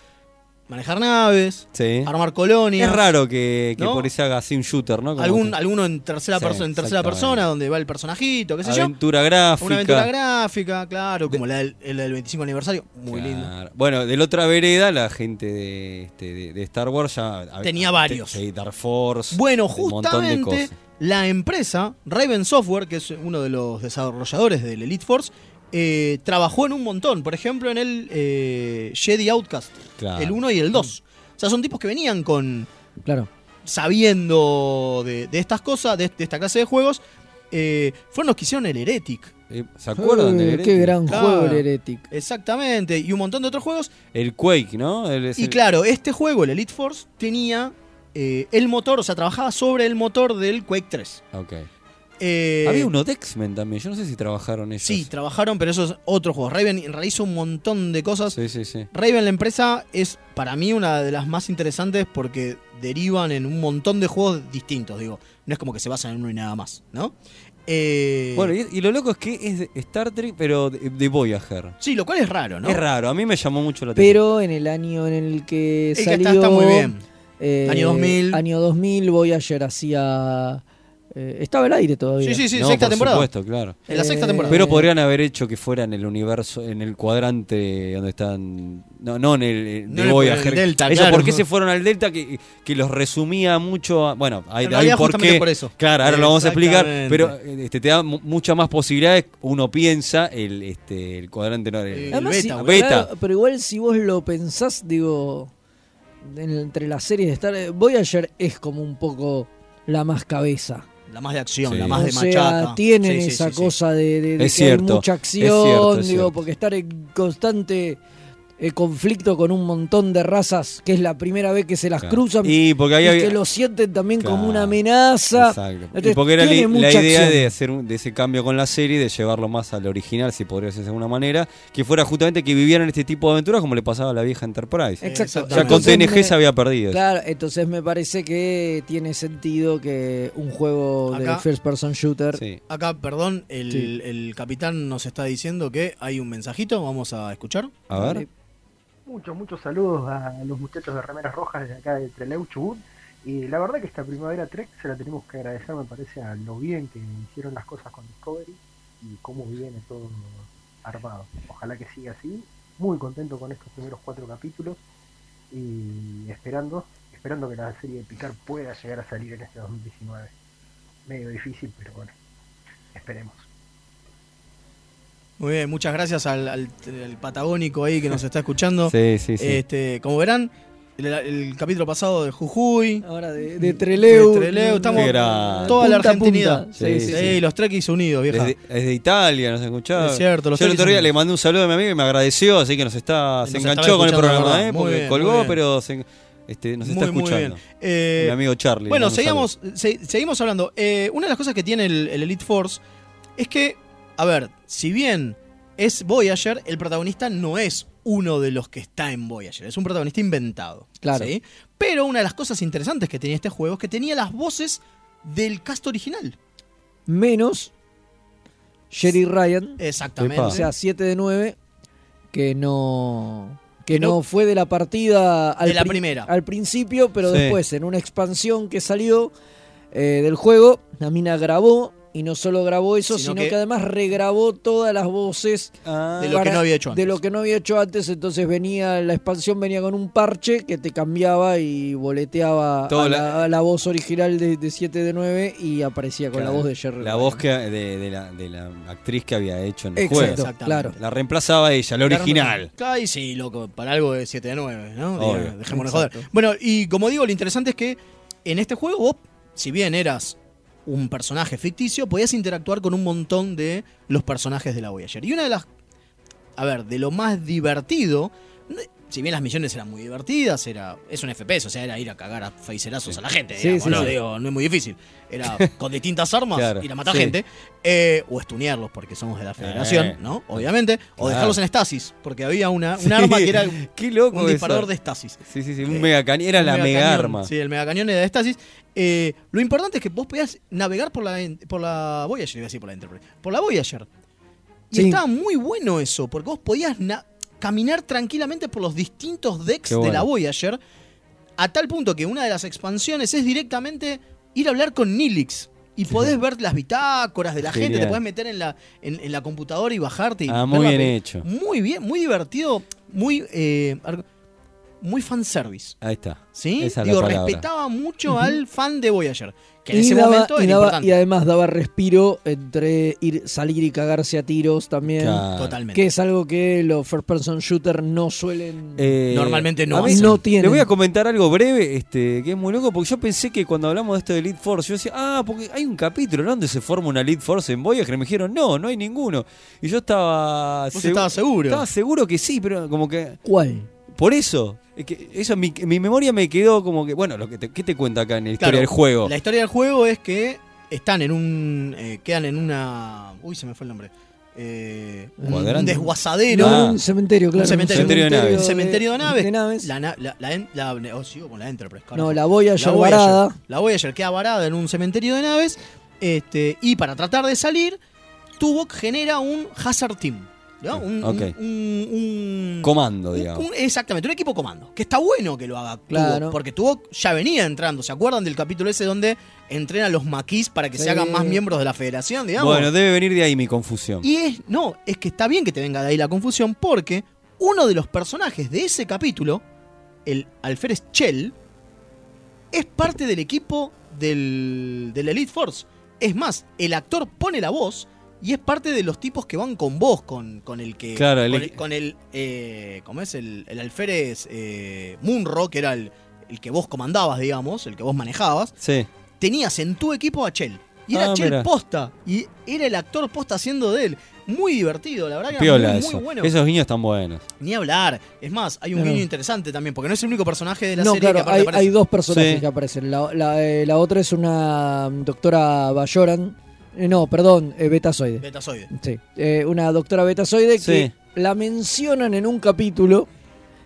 manejar naves, Sí. armar colonias. Es raro que, que ¿no? por eso haga así un shooter, ¿no? Como Algún, que- alguno en tercera, Sí, persona, en tercera persona, donde va el personajito, qué sé yo. aventura gráfica. Una aventura gráfica, claro, como la del, el del 25 aniversario. Muy Claro. lindo. Bueno, de la otra vereda, la gente de, este, de, de Star Wars ya. Tenía varios. Sí, Dark Force. Bueno, un montón de justamente cosas. la empresa Raven Software, que es uno de los desarrolladores del Elite Force, eh, trabajó en un montón. Por ejemplo, en el eh, Jedi Outcast, Claro. el 1 y el 2. O sea, son tipos que venían con Claro. sabiendo de, de estas cosas, de, de esta clase de juegos. Eh, fueron los que hicieron el Heretic. Eh, ¿Se acuerdan del Qué Heretic? gran Claro. juego el Heretic. Exactamente. Y un montón de otros juegos. El Quake, ¿no? El- es Y el- claro, este juego, el Elite Force, tenía eh, el motor, o sea, trabajaba sobre el motor del Quake 3. Ok. Eh, Había uno de X-Men también. Yo no sé si trabajaron ellos. Sí, trabajaron, pero eso es otro juego. Raven realiza un montón de cosas. Sí, sí, sí. Raven, la empresa, es para mí una de las más interesantes porque derivan en un montón de juegos distintos. Digo, no es como que se basan en uno y nada más, ¿no? Eh, Bueno, y, y lo loco es que es de Star Trek, pero de, de Voyager. sí, lo cual es raro, ¿no? Es raro, a mí me llamó mucho la atención. Pero en el año en el que Es que salió. está, está muy bien. eh, Año 2000. Año 2000, Voyager hacía. Eh, estaba al aire todavía. Sí, sí, sí, No, sexta por temporada. supuesto, claro. En la sexta Eh, temporada. Pero podrían haber hecho que fuera en el universo, en el cuadrante donde están. No, no en el eh, No el- Voyager. en el Delta, Ellos, claro. ¿por qué se fueron al Delta? Que, que los resumía mucho. a- bueno, hay, hay por qué. por eso. Claro, ahora lo vamos a explicar. Pero este, te da mu- muchas más posibilidades. Uno piensa el, este, el cuadrante. No, el- Además, beta, si- boludo. Beta. claro, pero igual si vos lo pensás, digo, en- entre las series de Star Voyager es como un poco la más cabeza. La más de acción, Sí. la más de o sea, machaca. tienen Sí, sí, esa sí, sí. cosa de, de- de Es que hay cierto, mucha es acción, cierto, es digo, cierto. porque estar en constante eh, conflicto con un montón de razas que es la primera vez que se las Claro. cruzan Y porque ahí y había- que lo sienten también como una amenaza. Exacto. Y porque era la, idea acción. de hacer un- de ese cambio con la serie, de llevarlo más al original, si podría decirse de alguna manera, que fuera justamente que vivieran este tipo de aventuras como le pasaba a la vieja Enterprise. Exacto. Ya con TNG me- se había perdido. eso. Claro, entonces me parece que tiene sentido que un juego de first person shooter Sí. Acá, perdón, el, Sí. el capitán nos está diciendo que hay un mensajito, vamos a escuchar. A ver. Muchos, muchos saludos a los muchachos de Remeras Rojas desde acá de Trelew, Chubut. Y la verdad que esta primavera Trek se la tenemos que agradecer, me parece, a lo bien que hicieron las cosas con Discovery y cómo viene todo armado. Ojalá que siga así. Muy contento con estos primeros cuatro capítulos y esperando, esperando que la serie de Picard pueda llegar a salir en este 2019. Medio difícil, pero bueno, esperemos. Muy bien, muchas gracias al, al- al patagónico ahí que nos está escuchando. Sí, sí, sí. Este, como verán, el, el capítulo pasado de Jujuy, ahora de, de Treleu. De Trelew, estamos toda la Punta argentinidad. Sí, Sí, sí, sí. los trekkies unidos, vieja. Desde, desde Italia nos escuchaba. Es cierto, los Yo el otro día le mandé un saludo a mi amigo y me agradeció, así que nos está, Nos se enganchó con el programa. ¿eh? Muy porque bien, colgó, muy bien. pero se- este, nos está Muy, muy escuchando. bien. Eh, Mi amigo Charlie. Bueno, seguimos, se- seguimos hablando. Eh, una de las cosas que tiene el, el Elite Force es que, a ver, si bien es Voyager, el protagonista no es uno de los que está en Voyager, es un protagonista inventado. Claro. ¿sí? Pero una de las cosas interesantes que tenía este juego es que tenía las voces del cast original. Menos Jerry Ryan, Exactamente. Epa. o sea, 7 de 9, que no que no, fue de la partida al, De la pri- primera. al principio, pero Sí. después en una expansión que salió eh, del juego, la mina grabó y no solo grabó eso, Sino sino, que- que... además regrabó todas las voces Ah, De lo que no había hecho de antes. lo que no había hecho antes, entonces venía la expansión venía con un parche que te cambiaba y boleteaba Todo a la- la, a la voz original de, de 7 de 9 y aparecía con claro, la voz de Jerry. La Ryan. voz que, de, de la, de la actriz que había hecho en el Exacto, juego. Exactamente. claro. La reemplazaba ella, la original. Ay, sí, loco, para algo de 7 de 9, ¿no? Obvio. Dejémonos de joder. Bueno, y como digo, lo interesante es que en este juego vos, si bien eras un personaje ficticio, podías interactuar con un montón de los personajes de la Voyager. Y una de las, a ver, de lo más divertido, si bien las misiones eran muy divertidas, era es un FPS, o sea, era ir a cagar a facerazos a la gente, digamos, sí, ¿no? Digo, no es muy difícil. Era con distintas armas Claro, ir a matar gente, eh, o estunearlos porque somos de la federación, Eh. ¿no? Obviamente, o Claro. dejarlos en estasis, porque había una, un arma que era Qué loco un eso. disparador de estasis. Sí, sí, sí, un Eh, mega cañón. Era la mega arma. Sí, el megacañón era de estasis. Lo importante es que vos podías navegar por la, por la Voyager, iba a decir por la Enterprise, por la Voyager. Y estaba muy bueno eso, porque vos podías caminar tranquilamente por los distintos decks de la Voyager, a tal punto que una de las expansiones es directamente ir a hablar con Nilix. Y podés ver las bitácoras de la gente, te podés meter en la, en, en la computadora y bajarte. Y Ah, muy bien hecho. Muy bien, muy divertido, muy, eh, muy fanservice. Ahí está. ¿Sí? Esa Digo, respetaba mucho al fan de Voyager. Que en Y, ese daba- momento y era daba- importante. y además daba respiro entre ir salir y cagarse a tiros también. Claro. Totalmente. Que es algo que los first person shooter no suelen. Eh, Normalmente no a mí no tienen. Le voy a comentar algo breve, este, que es muy loco, porque yo pensé que cuando hablamos de esto de Elite Force, yo decía, ah, porque hay un capítulo ¿no? donde se forma una Elite Force en Voyager, y me dijeron, no, no hay ninguno. Y yo estaba... Vos segu- estabas seguro. Estaba seguro que sí, pero como que... ¿Cuál? Por eso, es que eso mi, mi memoria me quedó como que, bueno, lo que te, ¿qué te cuenta acá en la historia Claro, del juego? La historia del juego es que están en un. eh, quedan en una. Uy, se me fue el nombre. Eh, un, un desguazadero. Un cementerio, claro. Un cementerio. Cementerio de naves. Un cementerio de naves. de naves. La, la, la, oh, sigo con la Enterprise. carajo. No, la Voyager La Voyager. varada. La Voyager queda varada en un cementerio de naves. Este, y para tratar de salir, Tuvok genera un Hazard Team. ¿No? Un, Ok. un- un- un- Comando, digamos. exactamente, un equipo comando. Que está bueno que lo haga Claro. Porque Tuvok ya venía entrando. ¿Se acuerdan del capítulo ese donde entrenan a los maquis para que Sí. se hagan más miembros de la federación, digamos? Bueno, debe venir de ahí mi confusión. Y es, no, es que está bien que te venga de ahí la confusión porque uno de los personajes de ese capítulo, el alférez Chell, es parte del equipo del, del Elite Force. Es más, el actor pone la voz y es parte de los tipos que van con vos, con, con el que... Claro, con el, con el, eh, ¿cómo es? El, el alférez eh, Munro, que era el, el que vos comandabas, digamos, el que vos manejabas Sí. tenías en tu equipo a Chell. Y era Ah, Chell mira. posta. Y era el actor posta haciendo de él. muy divertido, la verdad que era Piola muy, eso. muy bueno. Esos guiños están buenos. Ni hablar. Es más, hay un No. guiño interesante también, porque no es el único personaje de la No, serie que claro, aparte hay, aparece. hay dos personajes Sí. que aparecen. La, la, eh, la otra es una mm, doctora Bayoran. Eh, no, perdón, eh, Betazoide. Betazoide. Sí, eh, una doctora betazoide Sí. que la mencionan en un capítulo,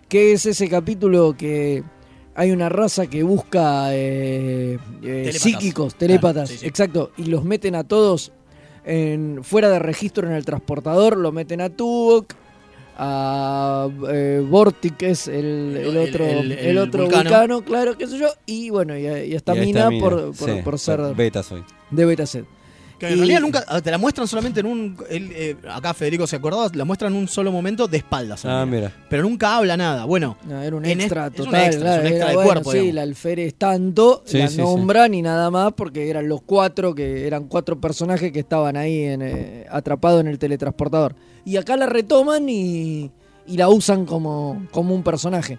que es ese capítulo que hay una raza que busca eh, eh, psíquicos, telépatas, Claro, sí, sí. exacto, y los meten a todos en, fuera de registro en el transportador, lo meten a Tuvok, a eh, Vortic, que es el, El- el el- otro, el- el, el otro vulcano. vulcano. claro, qué sé yo, y bueno, y, a- y a esta Y ahí mina está por, por, Sí, por ser Beta soy. de Betacet. Que en Y- realidad nunca ah, te la muestran solamente en un. él, eh, acá Federico se acordaba, la muestran en un solo momento de espaldas. Ah, mira. Pero nunca habla nada. Bueno, No, era un extra es- es un total. extra, es un extra era, de bueno, cuerpo, Sí, digamos. la alférez tanto, Sí, la sí, sí. nombran y nada más porque eran los cuatro que eran cuatro personajes que estaban ahí en, eh, atrapados en el teletransportador. Y acá la retoman y, y la usan como, como un personaje.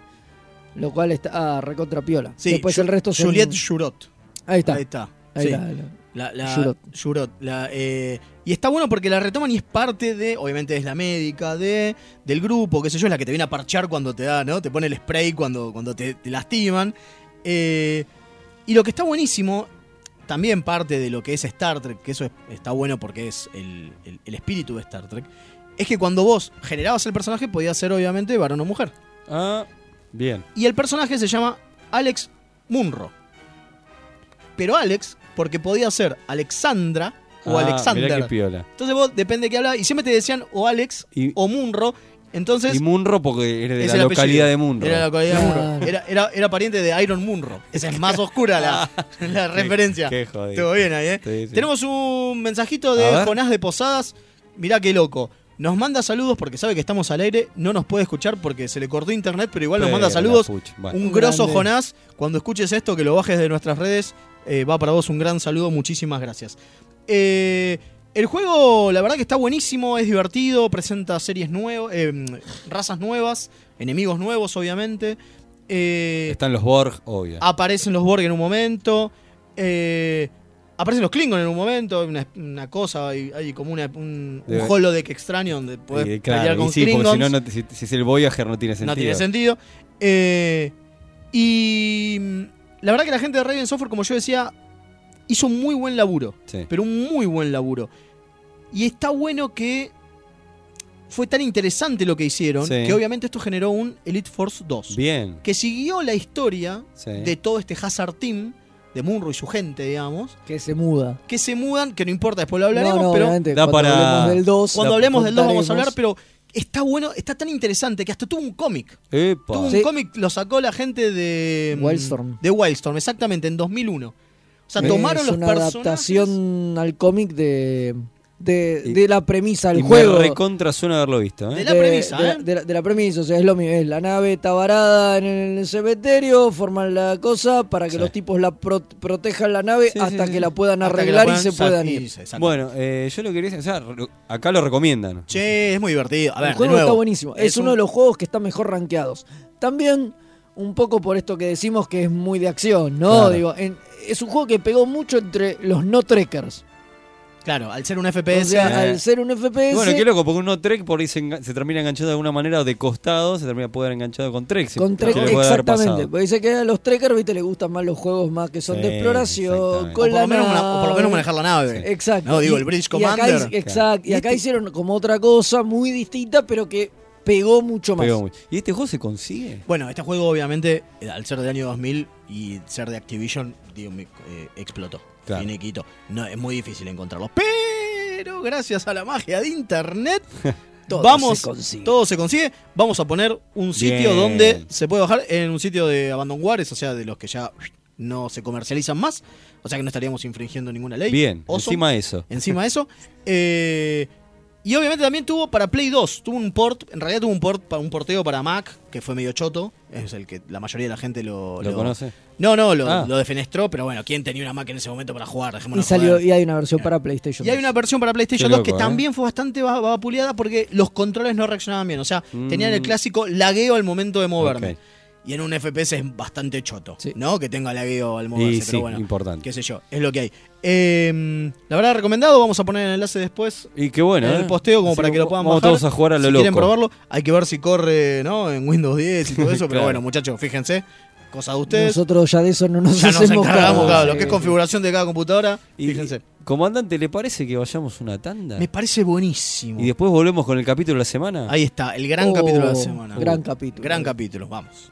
Lo cual está ah, recontra piola. sí, Después Ju- el resto son... Juliette Jurot. Ahí está. Ahí está. ahí sí. está. La, la- Jurot. Jurot, la, eh, y está bueno porque la retoman y es parte de, obviamente es la médica, de del grupo, qué sé yo, es la que te viene a parchar cuando te da, ¿no? Te pone el spray cuando, cuando te, te lastiman. Eh, y lo que está buenísimo, también parte de lo que es Star Trek, que eso es- está bueno porque es el, el- el espíritu de Star Trek, es que cuando vos generabas el personaje podía ser obviamente varón o mujer. Ah, bien. Y el personaje se llama Alex Munro. Pero Alex, porque podía ser Alexandra o Ah, Alexander. Mirá qué piola. Entonces vos, depende de qué hablabas, y siempre te decían o Alex Y, o Munro. Entonces, y Munro porque era de la localidad apellido. de Munro. Era la localidad de Munro. Era, era, era pariente de Iron Munro. Esa es más oscura la, la Qué- referencia. Qué jodido. Estuvo bien ahí, ¿eh? Sí, sí. Tenemos un mensajito de. Jonás de Posadas. Mirá qué loco. Nos manda saludos porque sabe que estamos al aire. No nos puede escuchar porque se le cortó internet, pero igual nos manda saludos. Bueno. Un Un grosso grande. Jonás. Cuando escuches esto, que lo bajes de nuestras redes, eh, va para vos un gran saludo. Muchísimas gracias. Eh, el juego, la verdad que está buenísimo, es divertido, presenta series nuevas, razas nuevas, enemigos nuevos, obviamente. Eh, Están los Borg, obvio. aparecen los Borg en un momento. eh, aparecen los Klingon en un momento. Una, una cosa, hay, hay como una, un, un holodeck extraño donde podés Eh, pelear claro, con sí, porque si no, si, si es el Voyager no tiene sentido. No tiene sentido. Eh, y la verdad que la gente de Raven Software, como yo decía, hizo un muy buen laburo. Sí. Pero un muy buen laburo. Y está bueno que fue tan interesante lo que hicieron, Sí. que obviamente esto generó un Elite Force 2. Bien. Que siguió la historia Sí. de todo este Hazard Team, de Munro y su gente, digamos, Que se muda. que se mudan, que no importa, después lo hablaremos, no, no, pero da cuando para- hablemos del 2. cuando hablemos del 2 vamos a hablar, pero está bueno, está tan interesante que hasta tuvo un cómic. Tuvo un Sí. cómic, lo sacó la gente de. mm, Wildstorm. De Wildstorm, exactamente, en 2001. O sea, Es tomaron los una personajes. adaptación al cómic de, de, Y- de la premisa del y juego. Me recontra suena haberlo visto, ¿eh? De la premisa, de, ¿eh? la, de la- de la premisa, o sea, es lo mismo. Es la nave está varada en el cementerio, forman la cosa para que Sí. los tipos la pro- protejan la nave Sí, hasta sí, que sí. la puedan Hasta arreglar la y se puedan ir. Bueno, eh, yo lo quería decir, o sea, lo- acá lo recomiendan. Che, es muy divertido. A ver, el juego de nuevo, está buenísimo. Es, uno un- de los juegos que están mejor rankeados. También, un poco por esto que decimos que es muy de acción, ¿no? Claro. Digo, en- es un juego que pegó mucho entre los no trekkers. Claro, al ser un O FPS. sea, eh. al ser un FPS. Bueno, qué loco, porque uno Trek por ahí se, se termina enganchado de alguna manera de costado, se termina poder enganchado con Trek. Con Trek, exactamente. Porque dice que a los trekkers, viste, les gustan más los juegos más que son Sí, de exploración, o, con por la nave. o por lo menos manejar la nave. Exacto. No, digo, Y- el British y acá Commander. exacto. Y Y acá este- hicieron como otra cosa muy distinta, pero que pegó mucho más. Pegó muy- ¿Y este juego se consigue? Bueno, este juego, obviamente, al ser del año 2000 y ser de Activision, digo, me- eh, explotó. Claro. Finiquito. No, es muy difícil encontrarlo. Pero gracias a la magia de internet, Todo vamos, se consigue. todo se consigue. Vamos a poner un sitio Bien. donde se puede bajar en un sitio de Abandonwares, o sea, de los que ya no se comercializan más. O sea que no estaríamos infringiendo ninguna ley. Bien, Awesome. encima de eso. Encima de eso. eh, y obviamente también tuvo para Play 2. Tuvo un port. En realidad tuvo un port para un porteo para Mac, que fue medio choto. Es el que la mayoría de la gente lo. ¿Lo conoce? No, no, lo, Ah. lo defenestró, pero bueno, ¿quién tenía una Mac en ese momento para jugar? Y Dejémonos salió, joder. y hay una versión para PlayStation. Y hay 2. una versión para PlayStation Qué 2 que loco, ¿eh? también fue bastante va- vapuleada porque los controles no reaccionaban bien. O sea, Mm. tenían el clásico lagueo al momento de moverme. Y en un FPS es bastante choto, Sí. ¿no? Que tenga lagueo al moverse, Y pero sí, bueno, importante. qué sé yo, es lo que hay. Eh, la verdad, recomendado, vamos a poner el enlace después Y qué bueno, en ¿eh? el posteo como Así para que lo puedan vamos bajar. todos a jugar a lo si loco. quieren probarlo, hay que ver si corre, ¿no? En Windows 10 y todo eso, pero bueno, muchachos, fíjense, cosa de ustedes. Nosotros ya de eso no nos ya nos hacemos claro, lo que Sí. es configuración de cada computadora, Y- fíjense. Comandante, ¿le parece que vayamos una tanda? Me parece buenísimo. Y después volvemos con el capítulo de la semana. Ahí está, el gran Oh, capítulo de la semana. Gran capítulo. Gran capítulo, vamos.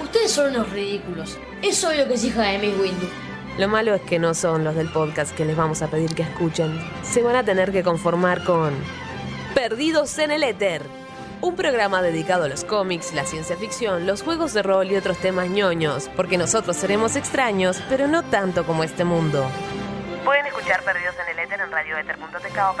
Ustedes son unos ridículos. Es obvio que es hija de Miss Windu. Lo malo es que no son los del podcast que les vamos a pedir que escuchen. Se van a tener que conformar con Perdidos en el Éter. Un programa dedicado a los cómics, la ciencia ficción, los juegos de rol y otros temas ñoños, porque nosotros seremos extraños, pero no tanto como este mundo. Pueden escuchar Perdidos en el Éter en radioether.tk o.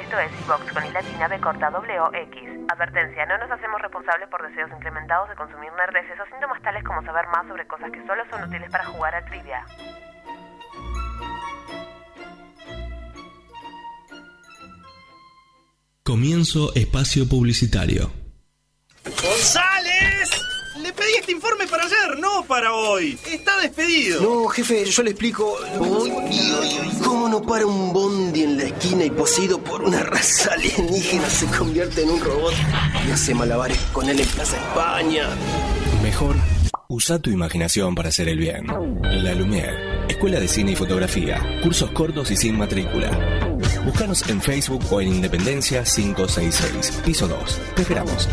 Esto es iVox con i latina b corta w x. Advertencia, no nos hacemos responsables por deseos incrementados de consumir nerdeces o síntomas tales como saber más sobre cosas que solo son útiles para jugar a trivia. Comienzo espacio publicitario. ¡González! Pedí este informe para ayer, no para hoy. Está despedido. No, jefe, yo le explico. Uy, uy, uy, ¿Cómo no para un bondi en la esquina y poseído por una raza alienígena se convierte en un robot y hace malabares con él en Plaza España? Mejor, usa tu imaginación para hacer el bien. La Lumière, Escuela de Cine y Fotografía, cursos cortos y sin matrícula. Búscanos en Facebook o en Independencia 566, piso 2. Te esperamos.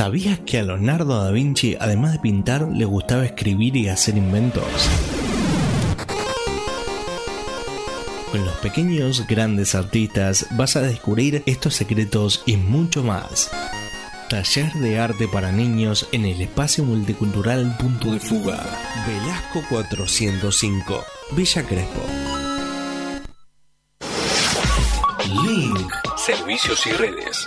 ¿Sabías que a Leonardo da Vinci, además de pintar, le gustaba escribir y hacer inventos? Con los pequeños grandes artistas vas a descubrir estos secretos y mucho más. Taller de arte para niños en el espacio multicultural Punto de Fuga. Velasco 405, Villa Crespo. Link. Servicios y redes.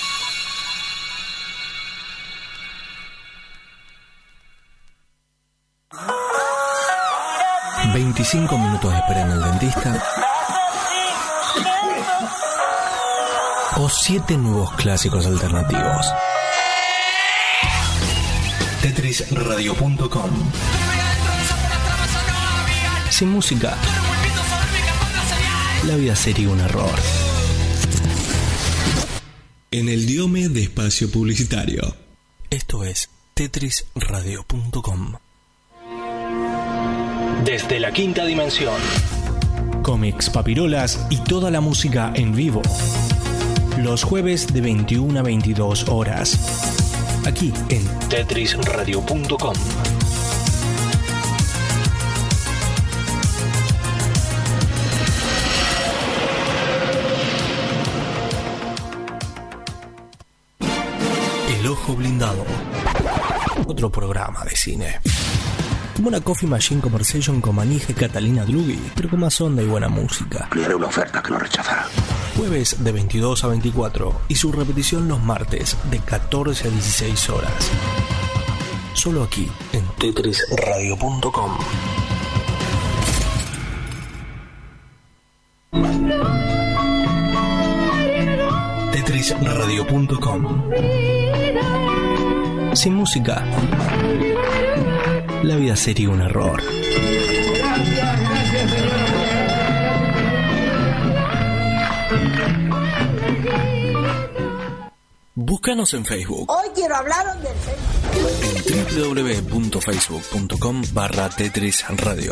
25 minutos de espera en el dentista. O 7 nuevos clásicos alternativos. Tetrisradio.com Sin música, la vida sería un error. En el diome de espacio publicitario. Esto es tetrisradio.com. Desde la quinta dimensión. Cómics, papirolas y toda la música en vivo. Los jueves de 21 a 22 horas. Aquí en tetrisradio.com. El Ojo Blindado. Otro programa de cine. Como una Coffee Machine Conversation con Manija y Catalina Drugi, pero con más onda y buena música. Le haré una oferta que no rechazará. jueves de 22 a 24 y su repetición los martes de 14 a 16 horas. Solo aquí en tetrisradio.com. tetrisradio.com Sin música, la vida sería un error. Búscanos en Facebook Hoy quiero hablaros del Facebook. en www.facebook.com barra Tetris Radio.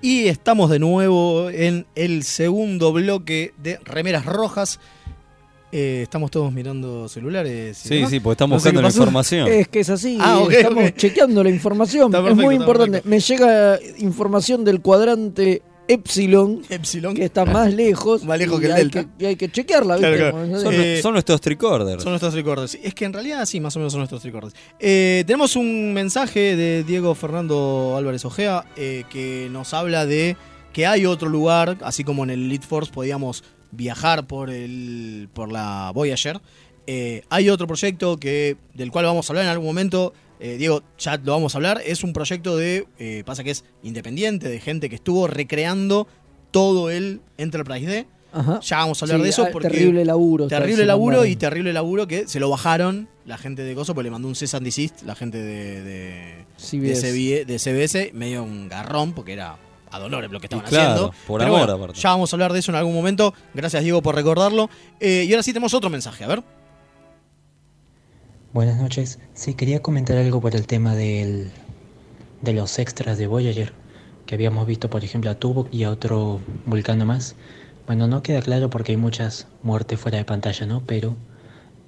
Y estamos de nuevo en el segundo bloque de Remeras Rojas. Eh, estamos todos mirando celulares. Sí, demás. sí, porque estamos No sé buscando la información. Es que es así, Ah, estamos chequeando la información. Es muy importante. Me llega información del cuadrante Epsilon, Epsilon. que está más lejos. Más lejos que el Delta. Que, y hay que chequearla, ¿viste? Claro, claro. Como- Son, Eh, son nuestros tricorders. Son nuestros recorders. Es que en realidad sí, más o menos son nuestros recorders. Eh, tenemos un mensaje de Diego Fernando Álvarez Ojea eh, que nos habla de que hay otro lugar, así como en el Elite Force podíamos viajar por, el, por la Voyager. Eh, hay otro proyecto que, del cual vamos a hablar en algún momento. Eh, Diego, ya lo vamos a hablar. Es un proyecto de, eh, pasa que es independiente, de gente que estuvo recreando todo el Enterprise D. Ajá. Ya vamos a hablar Sí, de eso ah, porque terrible laburo Terrible laburo y terrible laburo que se lo bajaron la gente de Coso, porque le mandó un cease and desist la gente de, CBS. De CBS, medio un garrón, porque era a dolores lo que estaban claro, haciendo. por Pero amor, bueno, aparte. Ya vamos a hablar de eso en algún momento. Gracias, Diego, por recordarlo. Eh, y ahora sí tenemos otro mensaje, a ver. Buenas noches. Sí, quería comentar algo por el tema del, de los extras de Voyager, que habíamos visto, por ejemplo, a Tuvok y a otro vulcano más. Bueno, no queda claro porque hay muchas muertes fuera de pantalla, ¿no? Pero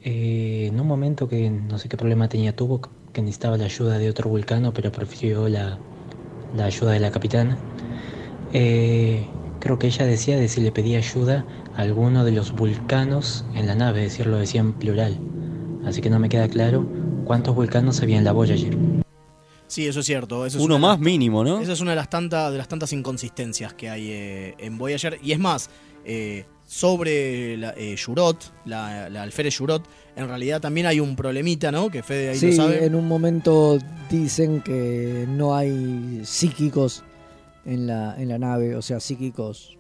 eh, en un momento que no sé qué problema tenía Tuvok, que necesitaba la ayuda de otro vulcano, pero prefirió la, la ayuda de la capitana. eh, creo que ella decía de si le pedía ayuda a alguno de los vulcanos en la nave, es decir, lo decía en plural. Así que no me queda claro cuántos vulcanos había en la Voyager. Sí, eso es cierto. Eso es Uno una- más mínimo, ¿no? Esa es una de las tantas, de las tantas inconsistencias que hay eh, en Voyager. Y es más, eh, sobre la, eh, Shurot, la, la alférez Shurot, en realidad también hay un problemita, ¿no? Que Fede ahí Sí, lo sabe. en un momento dicen que no hay psíquicos en la, en la nave, o sea, psíquicos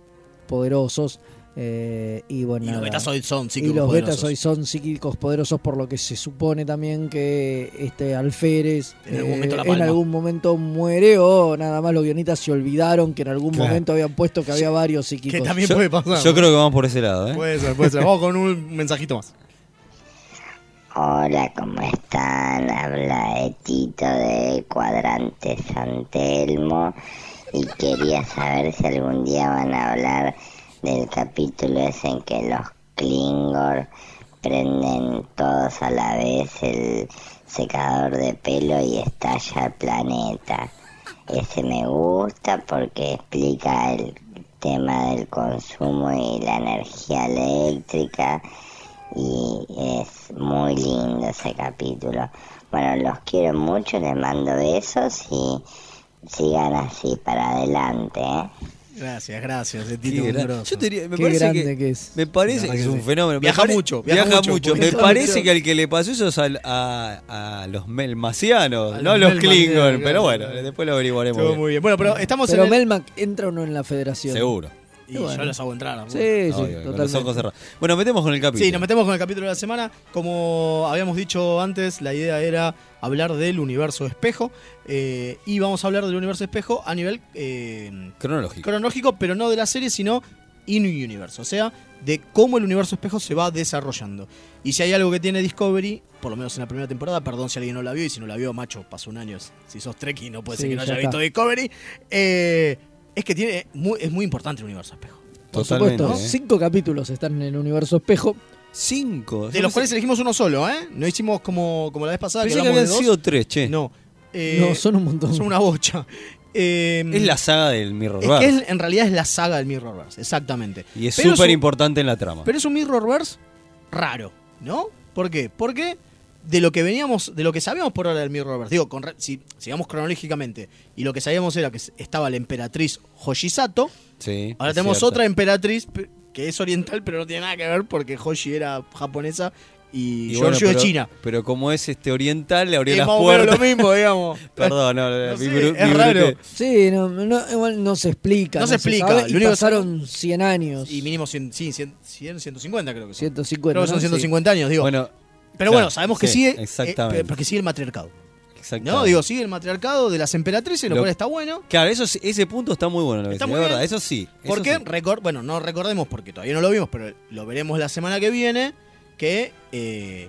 poderosos. Eh, y bueno, Y los nada. betazoid son Y psíquicos los poderosos. betazoid son psíquicos poderosos, por lo que se supone también que este alférez En algún momento en algún momento muere o nada más los guionistas se olvidaron que en algún Claro. momento habían puesto que había varios psíquicos. Que también Yo- puede pasar. Yo creo que vamos por ese lado, ¿eh? Puede ser, puede ser. Vamos con un mensajito más. Hola, ¿cómo están? Habla Etito de Cuadrante San Telmo y quería saber si algún día van a hablar del capítulo ese en que los Klingor prenden todos a la vez el secador de pelo y estalla el planeta. Ese me gusta porque explica el tema del consumo y la energía eléctrica y es muy lindo ese capítulo. Bueno, los quiero mucho, les mando besos y sigan así para adelante. ¿eh? Gracias, gracias, Qué Etito. un gran- grosso. Yo te diría- me Qué parece grande que, que es. Me parece que es un fenómeno. Me Viaja pare- mucho, viaja mucho, Me parece que al que le pasó eso es al- a, a los melmacianos, A no los a los Klingon. Pero bueno, después lo averiguaremos. Estuvo bien. muy bien. Bueno, pero estamos Pero en el- Melmac entra o no en la federación. Seguro. Y bueno. yo los hago entrar. ¿no? Sí, sí, Obvio, con los totalmente. ojos cerrados. Bueno, metemos con el capítulo. Sí, nos metemos con el capítulo de la semana. Como habíamos dicho antes, la idea era hablar del universo espejo. eh, y vamos a hablar del universo espejo a nivel eh, Cronológico. cronológico, pero no de la serie, sino in universe. O sea, de cómo el universo espejo se va desarrollando. Y si hay algo que tiene Discovery, por lo menos en la primera temporada, perdón si alguien no la vio, y si no la vio, macho, pasó un año. Si sos Trekkie, no puede Sí, ser que no ya haya está. visto Discovery. eh, es que tiene muy- es muy importante el universo espejo. Por Totalmente, supuesto, ¿eh? cinco capítulos están en el universo espejo. Cinco. De los cuales elegimos uno solo, ¿eh? No hicimos como, como la vez pasada. Pensé que hablamos habían de dos. sido tres, che. No. Eh, No, son un montón. Son una bocha. Eh, Es la saga del es Mirrorverse. que es- en realidad es la saga del Mirrorverse, exactamente. Y es Pero súper importante en la trama. Pero es un Mirrorverse raro, ¿no? ¿Por qué? Porque de lo que veníamos, de lo que sabíamos por ahora del Mirrorverse, digo, con, re- si sigamos cronológicamente, y lo que sabíamos era que estaba la emperatriz Hoshisato, Sí, ahora tenemos cierto. otra emperatriz pe- que es oriental, pero no tiene nada que ver porque Hoshi era japonesa y, Y bueno, Giorgio pero, de China. Pero como es este oriental, le abrió Es las puertas. lo mismo, digamos. Perdón, no, No mi sé, bru- es mi raro. brute. Sí, no, no, igual no se explica. No se explica, sabe, y único pasaron 100 años. Y mínimo 100, sí, 100, 100, 150 creo que son. 150. Creo que son ¿no? 150 años, digo. Bueno, pero claro, bueno, sabemos que sí, sigue. eh, exactamente. porque sigue el matriarcado. Exactamente. ¿No? Digo, sigue el matriarcado de las emperatrices, lo, Lo- cual está bueno. Claro, eso, sí- ese punto está muy bueno, lo Está muy bien. verdad, eso sí. eso Porque, sí. recor- bueno, no recordemos porque todavía no lo vimos, pero lo veremos la semana que viene, que eh,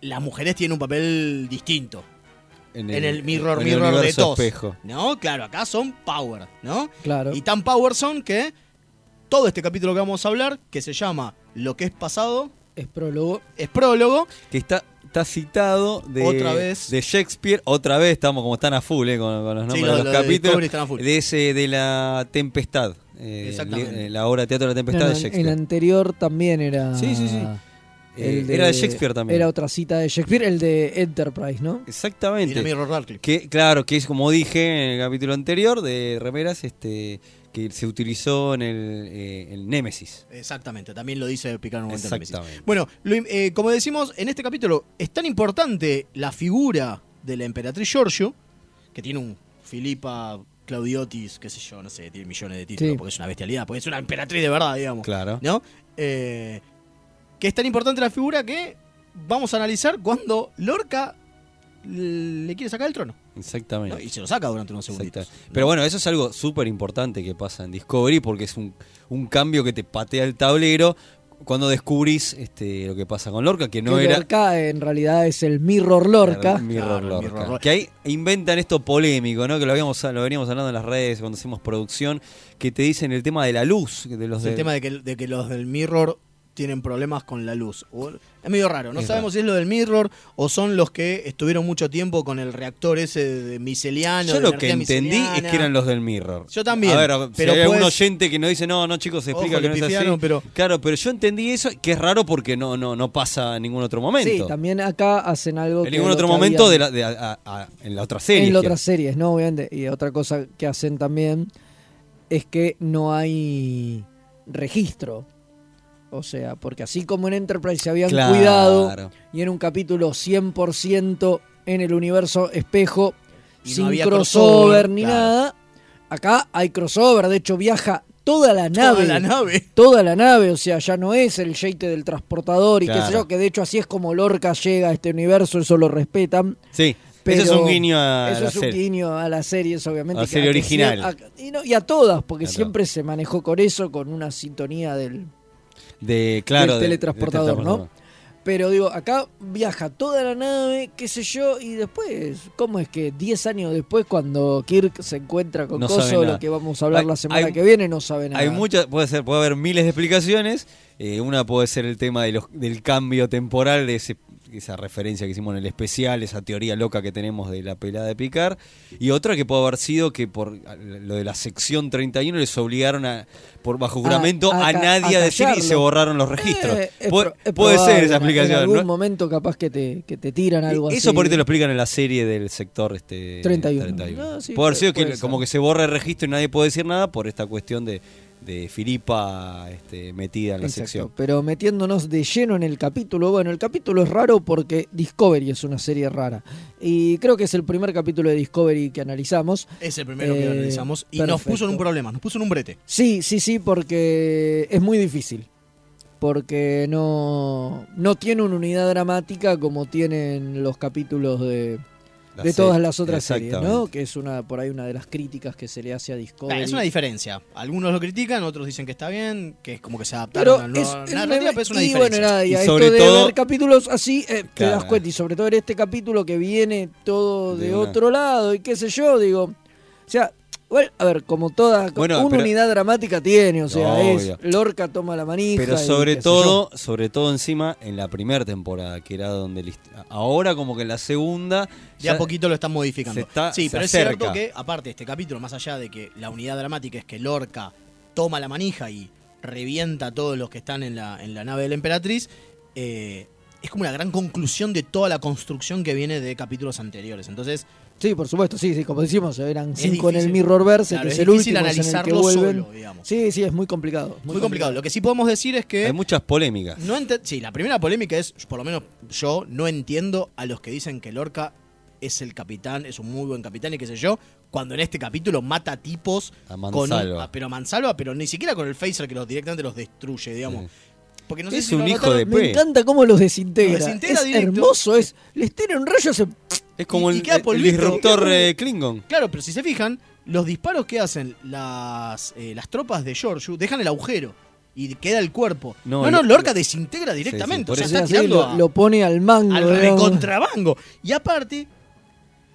las mujeres tienen un papel distinto. En el, mirror, en el mirror de universo todos. espejo. ¿No? Claro, acá son power, ¿no? Claro. Y tan power son que todo este capítulo que vamos a hablar, que se llama Lo que es pasado, Es prólogo. es prólogo. Que está, está citado de, Otra vez. de Shakespeare. Otra vez estamos como están a full eh, con, con los nombres Sí, lo- de lo los de capítulos. Discovery están a full. De ese de la Tempestad. eh, Exactamente. eh, la obra de teatro de la Tempestad No, de Shakespeare. el anterior también era. Sí, sí, sí. Eh, era de Shakespeare también. Era otra cita de Shakespeare, el de Enterprise, ¿no? Exactamente. Y la Mirror Radcliffe. Que, claro, que es como dije en el capítulo anterior de Remeras, este que se utilizó en el, eh, el Némesis. Exactamente, también lo dice Picard en un. Exactamente. Bueno, lo eh, como decimos, en este capítulo es tan importante la figura de la emperatriz Giorgio, que tiene un Filipa Claudiotis, qué sé yo, no sé, tiene millones de títulos, Sí. porque es una bestialidad, porque es una emperatriz de verdad, digamos. Claro. ¿No? Eh, que es tan importante la figura que vamos a analizar cuando Lorca le quiere sacar el trono. Exactamente. ¿no? Y se lo saca durante unos segunditos. Pero bueno, eso es algo súper importante que pasa en Discovery porque es un, un cambio que te patea el tablero cuando descubrís este, lo que pasa con Lorca, que no que era... Lorca en realidad es el Mirror Lorca. Mirror Claro, Lorca. Mirror. Que ahí inventan esto polémico, ¿no? Que lo habíamos lo veníamos hablando en las redes cuando hacemos producción, que te dicen el tema de la luz, de los el de- tema de que, de que los del Mirror tienen problemas con la luz. O- Es medio raro, no Es sabemos si es lo del Mirror o son los que estuvieron mucho tiempo con el reactor ese de miseliano. Yo de lo que entendí es miseliana. que eran los del Mirror. Yo también, A ver, si pero hay algún pues- oyente que nos dice, no, no, chicos, se explica Ojo, que no es así. pero- Claro, pero yo entendí eso, que es raro porque no, no, no pasa en ningún otro momento. Sí, también acá hacen algo en que ningún otro momento de la, de a- a- a- en la otra serie. En las otras series, ¿no? Obviamente. Y otra cosa que hacen también es que no hay registro. O sea, porque así como en Enterprise se habían Claro. cuidado y en un capítulo 100% en el universo espejo, Y sin crossover, crossover, ni claro. nada, acá hay crossover. De hecho, viaja toda la nave. la nave. Toda la nave, o sea, ya no es el shake del transportador y qué sé Claro. yo, que de hecho así es como Lorca llega a este universo, eso lo respetan. Sí, Pero eso es un guiño a eso la es un serie. guiño a las series, obviamente. A la serie original. a- y, no- y a todas, porque A todas. siempre se manejó con eso, con una sintonía del, De, claro, del teletransportador, del ¿no? Pero digo, acá viaja toda la nave, qué sé yo, y después, ¿cómo es que 10 años después, cuando Kirk se encuentra con No Coso, lo que vamos a hablar Hay- la semana hay- que viene, no sabe nada? Hay muchas, puede ser, puede haber miles de explicaciones. Eh, una puede ser el tema de los, del cambio temporal de ese, esa referencia que hicimos en el especial, esa teoría loca que tenemos de la pelada de Picard. Y otra que puede haber sido que por lo de la sección 31 les obligaron a, por bajo juramento, a nadie a a, decir y se borraron los registros. Eh, es puede pro- es puede probable, ser esa explicación. En algún ¿no? momento capaz que te, que te tiran algo así. Eso por ahí te lo explican en la serie del sector este 31. Ah, sí, puede haber sido que ser. como que se borra el registro y nadie puede decir nada por esta cuestión de, de Filipa este, metida en la Exacto, sección. Pero metiéndonos de lleno en el capítulo, bueno, el capítulo es raro porque Discovery es una serie rara. Y creo que es el primer capítulo de Discovery que analizamos. Es el primero que Eh, analizamos y nos puso en un problema, nos puso en un brete. Sí, sí, sí, porque es muy difícil. Porque no, no tiene una unidad dramática como tienen los capítulos de, de todas las otras series, ¿no? Que es una por ahí una de las críticas que se le hace a Discovery. Es una diferencia. Algunos lo critican, otros dicen que está bien, que es como que se Pero adaptaron a es, narrativa, una- pero es una y diferencia. bueno, nada, y Y a sobre esto de todo- ver capítulos así, eh, te das cuenta. Y sobre todo en este capítulo que viene todo de, De una- otro lado y qué sé yo, digo. O sea, bueno, a ver, como toda Bueno, una pero- unidad dramática tiene, o sea, Obvio. es Lorca toma la manija. Pero sobre todo, sobre todo encima en la primera temporada, que era donde list- ahora como que en la segunda De a poquito lo están modificando. se está- sí, se pero es cierto que, aparte, este capítulo, más allá de que la unidad dramática es que Lorca toma la manija y revienta a todos los que están en la, en la nave de la Emperatriz, eh, es como una gran conclusión de toda la construcción que viene de capítulos anteriores. Entonces, Sí, por supuesto, sí, sí, como decimos, eran cinco en el. Mirrorverse, Claro, que es es el difícil último es en el que analizarlo vuelven. solo, digamos. Sí, sí, es muy complicado. muy, complicado. Lo que sí podemos decir es que... hay muchas polémicas. No sí, la primera polémica es, por lo menos yo no entiendo a los que dicen que Lorca es el capitán, es un muy buen capitán y qué sé yo, cuando en este capítulo mata tipos A con a- pero a mansalva, pero ni siquiera con el phaser que los directamente los destruye, digamos. Porque no sé Es si un hijo notaron, de Me P. encanta cómo los desintegra. Los desintegra es directo. hermoso, es. Les tira un rayo, se. Es como y el, queda el polvito. disruptor Queda eh, Klingon. Claro, pero si se fijan, los disparos que hacen las, eh, las tropas de George dejan el agujero y queda el cuerpo. No, No, no, lo- Lorca desintegra sí, directamente. o sea, está tirando lo, a- lo pone al mango. al recontrabango. Y aparte,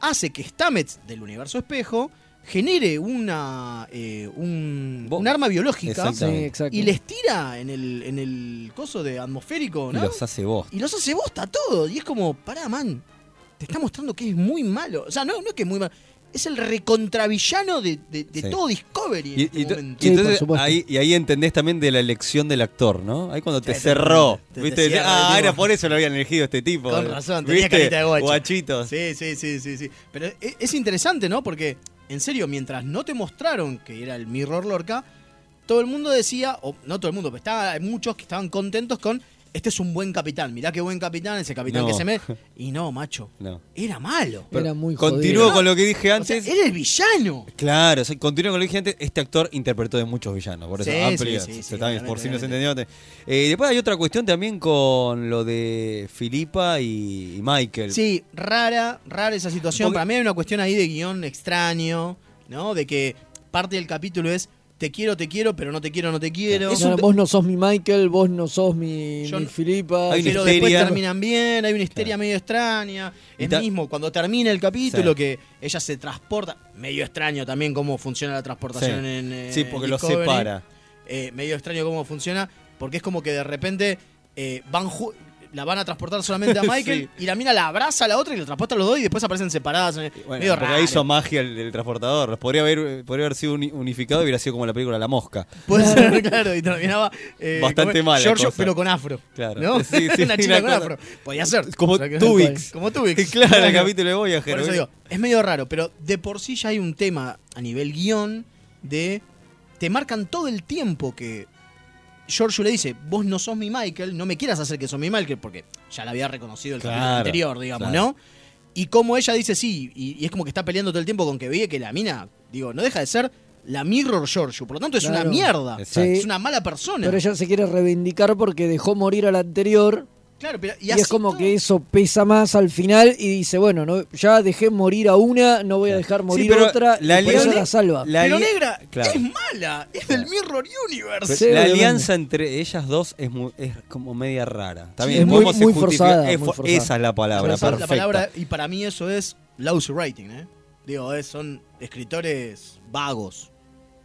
hace que Stamets del universo espejo genere una eh, un, arma biológica. Sí, y les tira en el, en el coso de atmosférico, Y los hace vos. Y los hace bosta todo. Y es como, pará, man, te está mostrando que es muy malo. O sea, no, no es que es muy malo. Es el recontravillano de, de, de Sí. todo Discovery en Y, este y momento. entonces ahí, y ahí entendés también de la elección del actor, ¿no? Ahí cuando te Sí, cerró. te- te ¿Viste? cierra, ah, era por eso lo habían elegido este tipo. Con razón, tenía ¿Viste? carita de guacho. Guachitos. Sí, sí, sí, sí, sí. Pero es, es interesante, ¿no? Porque, en serio, mientras no te mostraron que era el Mirror Lorca, todo el mundo decía, o no todo el mundo, pero estaba, hay muchos que estaban contentos con este es un buen capitán, mirá qué buen capitán, ese capitán No. que se me. Y no, macho, No. era malo. Era muy Continúo jodido. con lo que dije O sea, antes. era el villano. Claro, o sea, continúo con lo que dije antes. Este actor interpretó de muchos villanos. Por eso, Sí, amplio. sí, sí, se- sí, también, por si no se entendió. Eh, después hay otra cuestión también con lo de Filipa y, y Michael. Sí, rara, rara esa situación. Porque- Para mí hay una cuestión ahí de guion extraño, ¿no? De que parte del capítulo es te quiero, te quiero, pero no te quiero, no te quiero. Vos no sos mi Michael, vos no sos mi, Yo mi no- Filipa. Hay una pero después terminan bien, hay una histeria medio extraña. Es ta- mismo, cuando termina el capítulo, Sí. que ella se transporta, medio extraño también cómo funciona la transportación Sí. en eh, Sí, porque lo Discovery. separa. Eh, medio extraño cómo funciona, porque es como que de repente eh, van la van a transportar solamente a Michael y la mina la abraza a la otra y la transporta a los dos y después aparecen separadas. eh, Bueno, medio porque raro. hizo magia el, el transportador. Podría haber, podría haber sido uni- unificado y hubiera sido como la película La Mosca. Puede ser, claro, y terminaba eh, Bastante mal Giorgio, cosa. pero con afro. Claro. ¿no? Sí, sí, una chica con afro. Podía ser. Como Tubix. Como Tubix. Claro, el capítulo de Voyager. Por eso digo, es medio raro, pero de por sí ya hay un tema a nivel guion de. Te marcan todo el tiempo que. Giorgio le dice, vos no sos mi Michael, no me quieras hacer que sos mi Michael, porque ya la había reconocido el capítulo Claro, anterior, digamos, claro. ¿no? Y como ella dice sí, y, y es como que está peleando todo el tiempo con que veía que la mina, digo, no deja de ser la Mirror Giorgio, por lo tanto es una mierda, Exacto. es una mala persona. Pero ella se quiere reivindicar porque dejó morir al anterior. Claro, pero y, Y, así es como que eso pesa más al final y dice, bueno, no, ya dejé morir a una, no voy a dejar morir pero otra la y por eso alianza- la salva. la Pero negra Claro. es mala, es del Mirror Universe. Sí, la alianza entre ellas dos es, muy- es como media rara. Sí, bien, es muy- forzada, Es muy fo- forzada. Esa es la palabra, Esa es perfecta. la palabra, y para mí eso es lousy writing, ¿eh? Digo, es- son escritores vagos.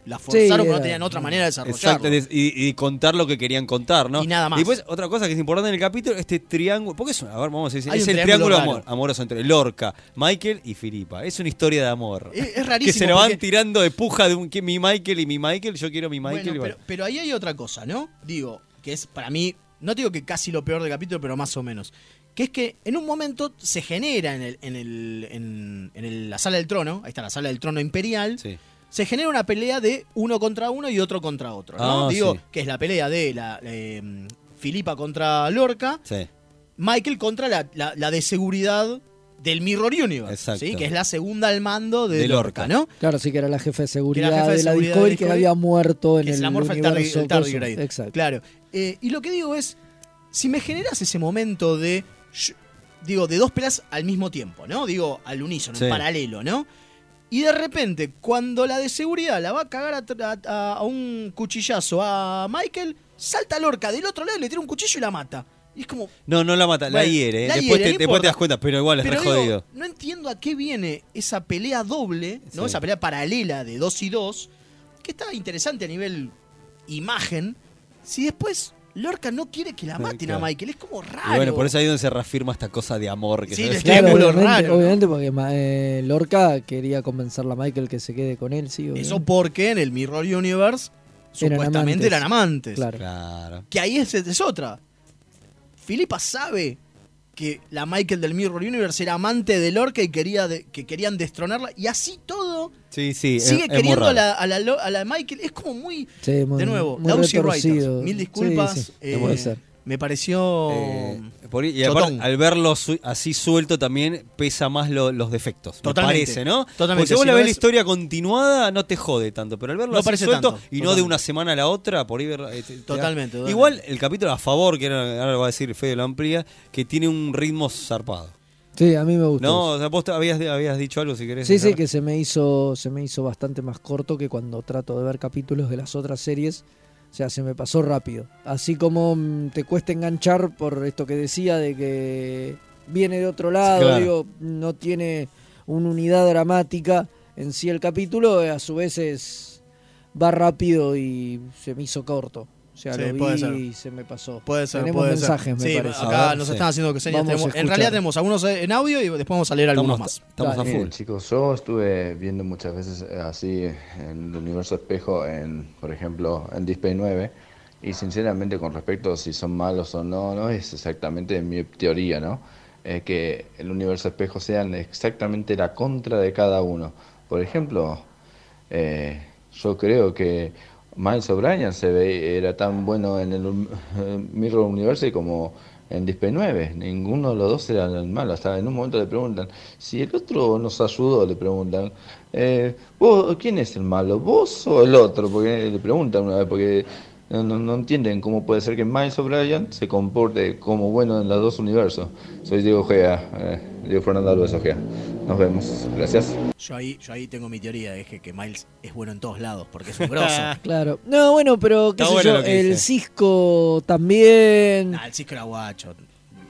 La forzaron porque no tenían otra manera de desarrollarlo. Exacto, y, y contar lo que querían contar, ¿no? Y nada más. después, otra cosa que es importante en el capítulo, este triángulo. Porque es, un- a ver, vamos a decir, Hay es un el triángulo amor- amoroso entre Lorca, Michael y Filipa. Es una historia de amor. Es, es rarísimo. que se lo van porque- tirando de puja de un, que mi Michael y mi Michael, yo quiero mi Michael. Bueno, y pero, pero ahí hay otra cosa, ¿no? Digo, que es para mí, no digo que casi lo peor del capítulo, pero más o menos. Que es que en un momento se genera en, el, en, el, en, en el- la sala del trono, ahí está la sala del trono imperial, Sí. Se genera una pelea de uno contra uno y otro contra otro. ¿no? Ah, Digo, sí. que es la pelea de la eh, Filipa contra Lorca, Sí. Michael contra la, la- la de seguridad del Mirror Universe, Exacto. ¿sí? que es la segunda al mando de, De Lorca, Lorca. ¿no? Claro, sí que era la jefe de seguridad jefa de de la seguridad Discovery de que había muerto en que el se la morfa el tardi- universo el tardigrade. coso. Exacto. Claro. Eh, y lo que digo es, si me generas ese momento de, digo, de dos pelas al mismo tiempo, ¿no? Digo, al unísono, Sí. en paralelo, ¿no? Y de repente, cuando la de seguridad la va a cagar a, a- a un cuchillazo a Michael, salta Lorca del otro lado le tira un cuchillo y la mata. Y es como, No, no la mata, la hiere. ¿eh? la después, hiere, te, después das cuenta, pero igual es Pero re digo, jodido. no entiendo a qué viene esa pelea doble, ¿no? Sí. Esa pelea paralela de dos y dos, que está interesante a nivel imagen, si después Lorca no quiere que la maten claro. a Michael, es como raro. Y bueno, por eso ahí es donde se reafirma esta cosa de amor que Sí. Claro, obviamente, raro, ¿no? obviamente porque eh, Lorca quería convencerla a Michael que se quede con él, sí. Eso obviamente. porque en el Mirror Universe Eran supuestamente amantes. eran amantes. Claro. Claro. Que ahí es, es otra. Filipa sabe que la Michael del Mirror Universe era amante de Lorca y quería de- que querían destronarla. Y así todo Sí, sí. es- sigue es queriendo a la, a, la, Lo- a la Michael. Es como muy. Sí, muy- de nuevo, muy Dowsy retorcido. Writers. Mil disculpas. Sí, sí, eh, puede ser. Me pareció. Eh, por y aparte, al verlo su- así suelto también pesa más lo- los defectos. Totalmente. Me parece, ¿no? Totalmente. Porque si vos Si la ves la historia continuada, no te jode tanto. Pero al verlo No así parece suelto tanto, y no de una semana a la otra, por ahí ver- eh, te- te da- Totalmente, totalmente. Igual el capítulo a favor, que era- ahora lo va a decir Fede lo amplía, que tiene un ritmo zarpado. Sí, a mí me gusta. No, o sea, vos habías, habías dicho algo si querés. Sí, sí, que se me hizo se me hizo bastante más corto que cuando trato de ver capítulos de las otras series. O sea, se me pasó rápido. Así como mm, te cuesta enganchar por esto que decía de que viene de otro lado, Claro. digo, no tiene una unidad dramática en sí el capítulo, a su vez es va rápido y se me hizo corto. O sea, Sí, lo vi puede ser. y se me pasó. Puede ser, Tenemos puede ser. mensajes, me Sí, parece. acá A ver, nos sí. están haciendo que señas. A tenemos- en realidad tenemos algunos en audio y después vamos a leer algunos Estamos- más. Estamos a Dale. full. Miren, chicos, yo estuve viendo muchas veces eh, así en el universo espejo, en, por ejemplo, en Display 9, y sinceramente con respecto a si son malos o no, no es exactamente mi teoría, ¿no? Es que el universo espejo sean exactamente la contra de cada uno. Por ejemplo, eh, yo creo que Miles O'Brien se ve, era tan bueno en el Mirror Universe como en Display 9. Ninguno de los dos era el malo. Hasta en un momento le preguntan, si el otro nos ayudó, le preguntan, eh, ¿vos, ¿quién es el malo? ¿Vos o el otro? Porque le preguntan una vez, porque no, no- no entienden cómo puede ser que Miles O'Brien se comporte como bueno en los dos universos. Soy Diego Gea, eh, Diego Fernando Alves Ojea. Nos vemos. Gracias. Yo ahí, yo ahí tengo mi teoría, es que, que Miles es bueno en todos lados, porque es un grosso. Claro. No, bueno, pero qué Está sé bueno yo, lo que el dice. Cisco también. Nah, el Cisco era guacho.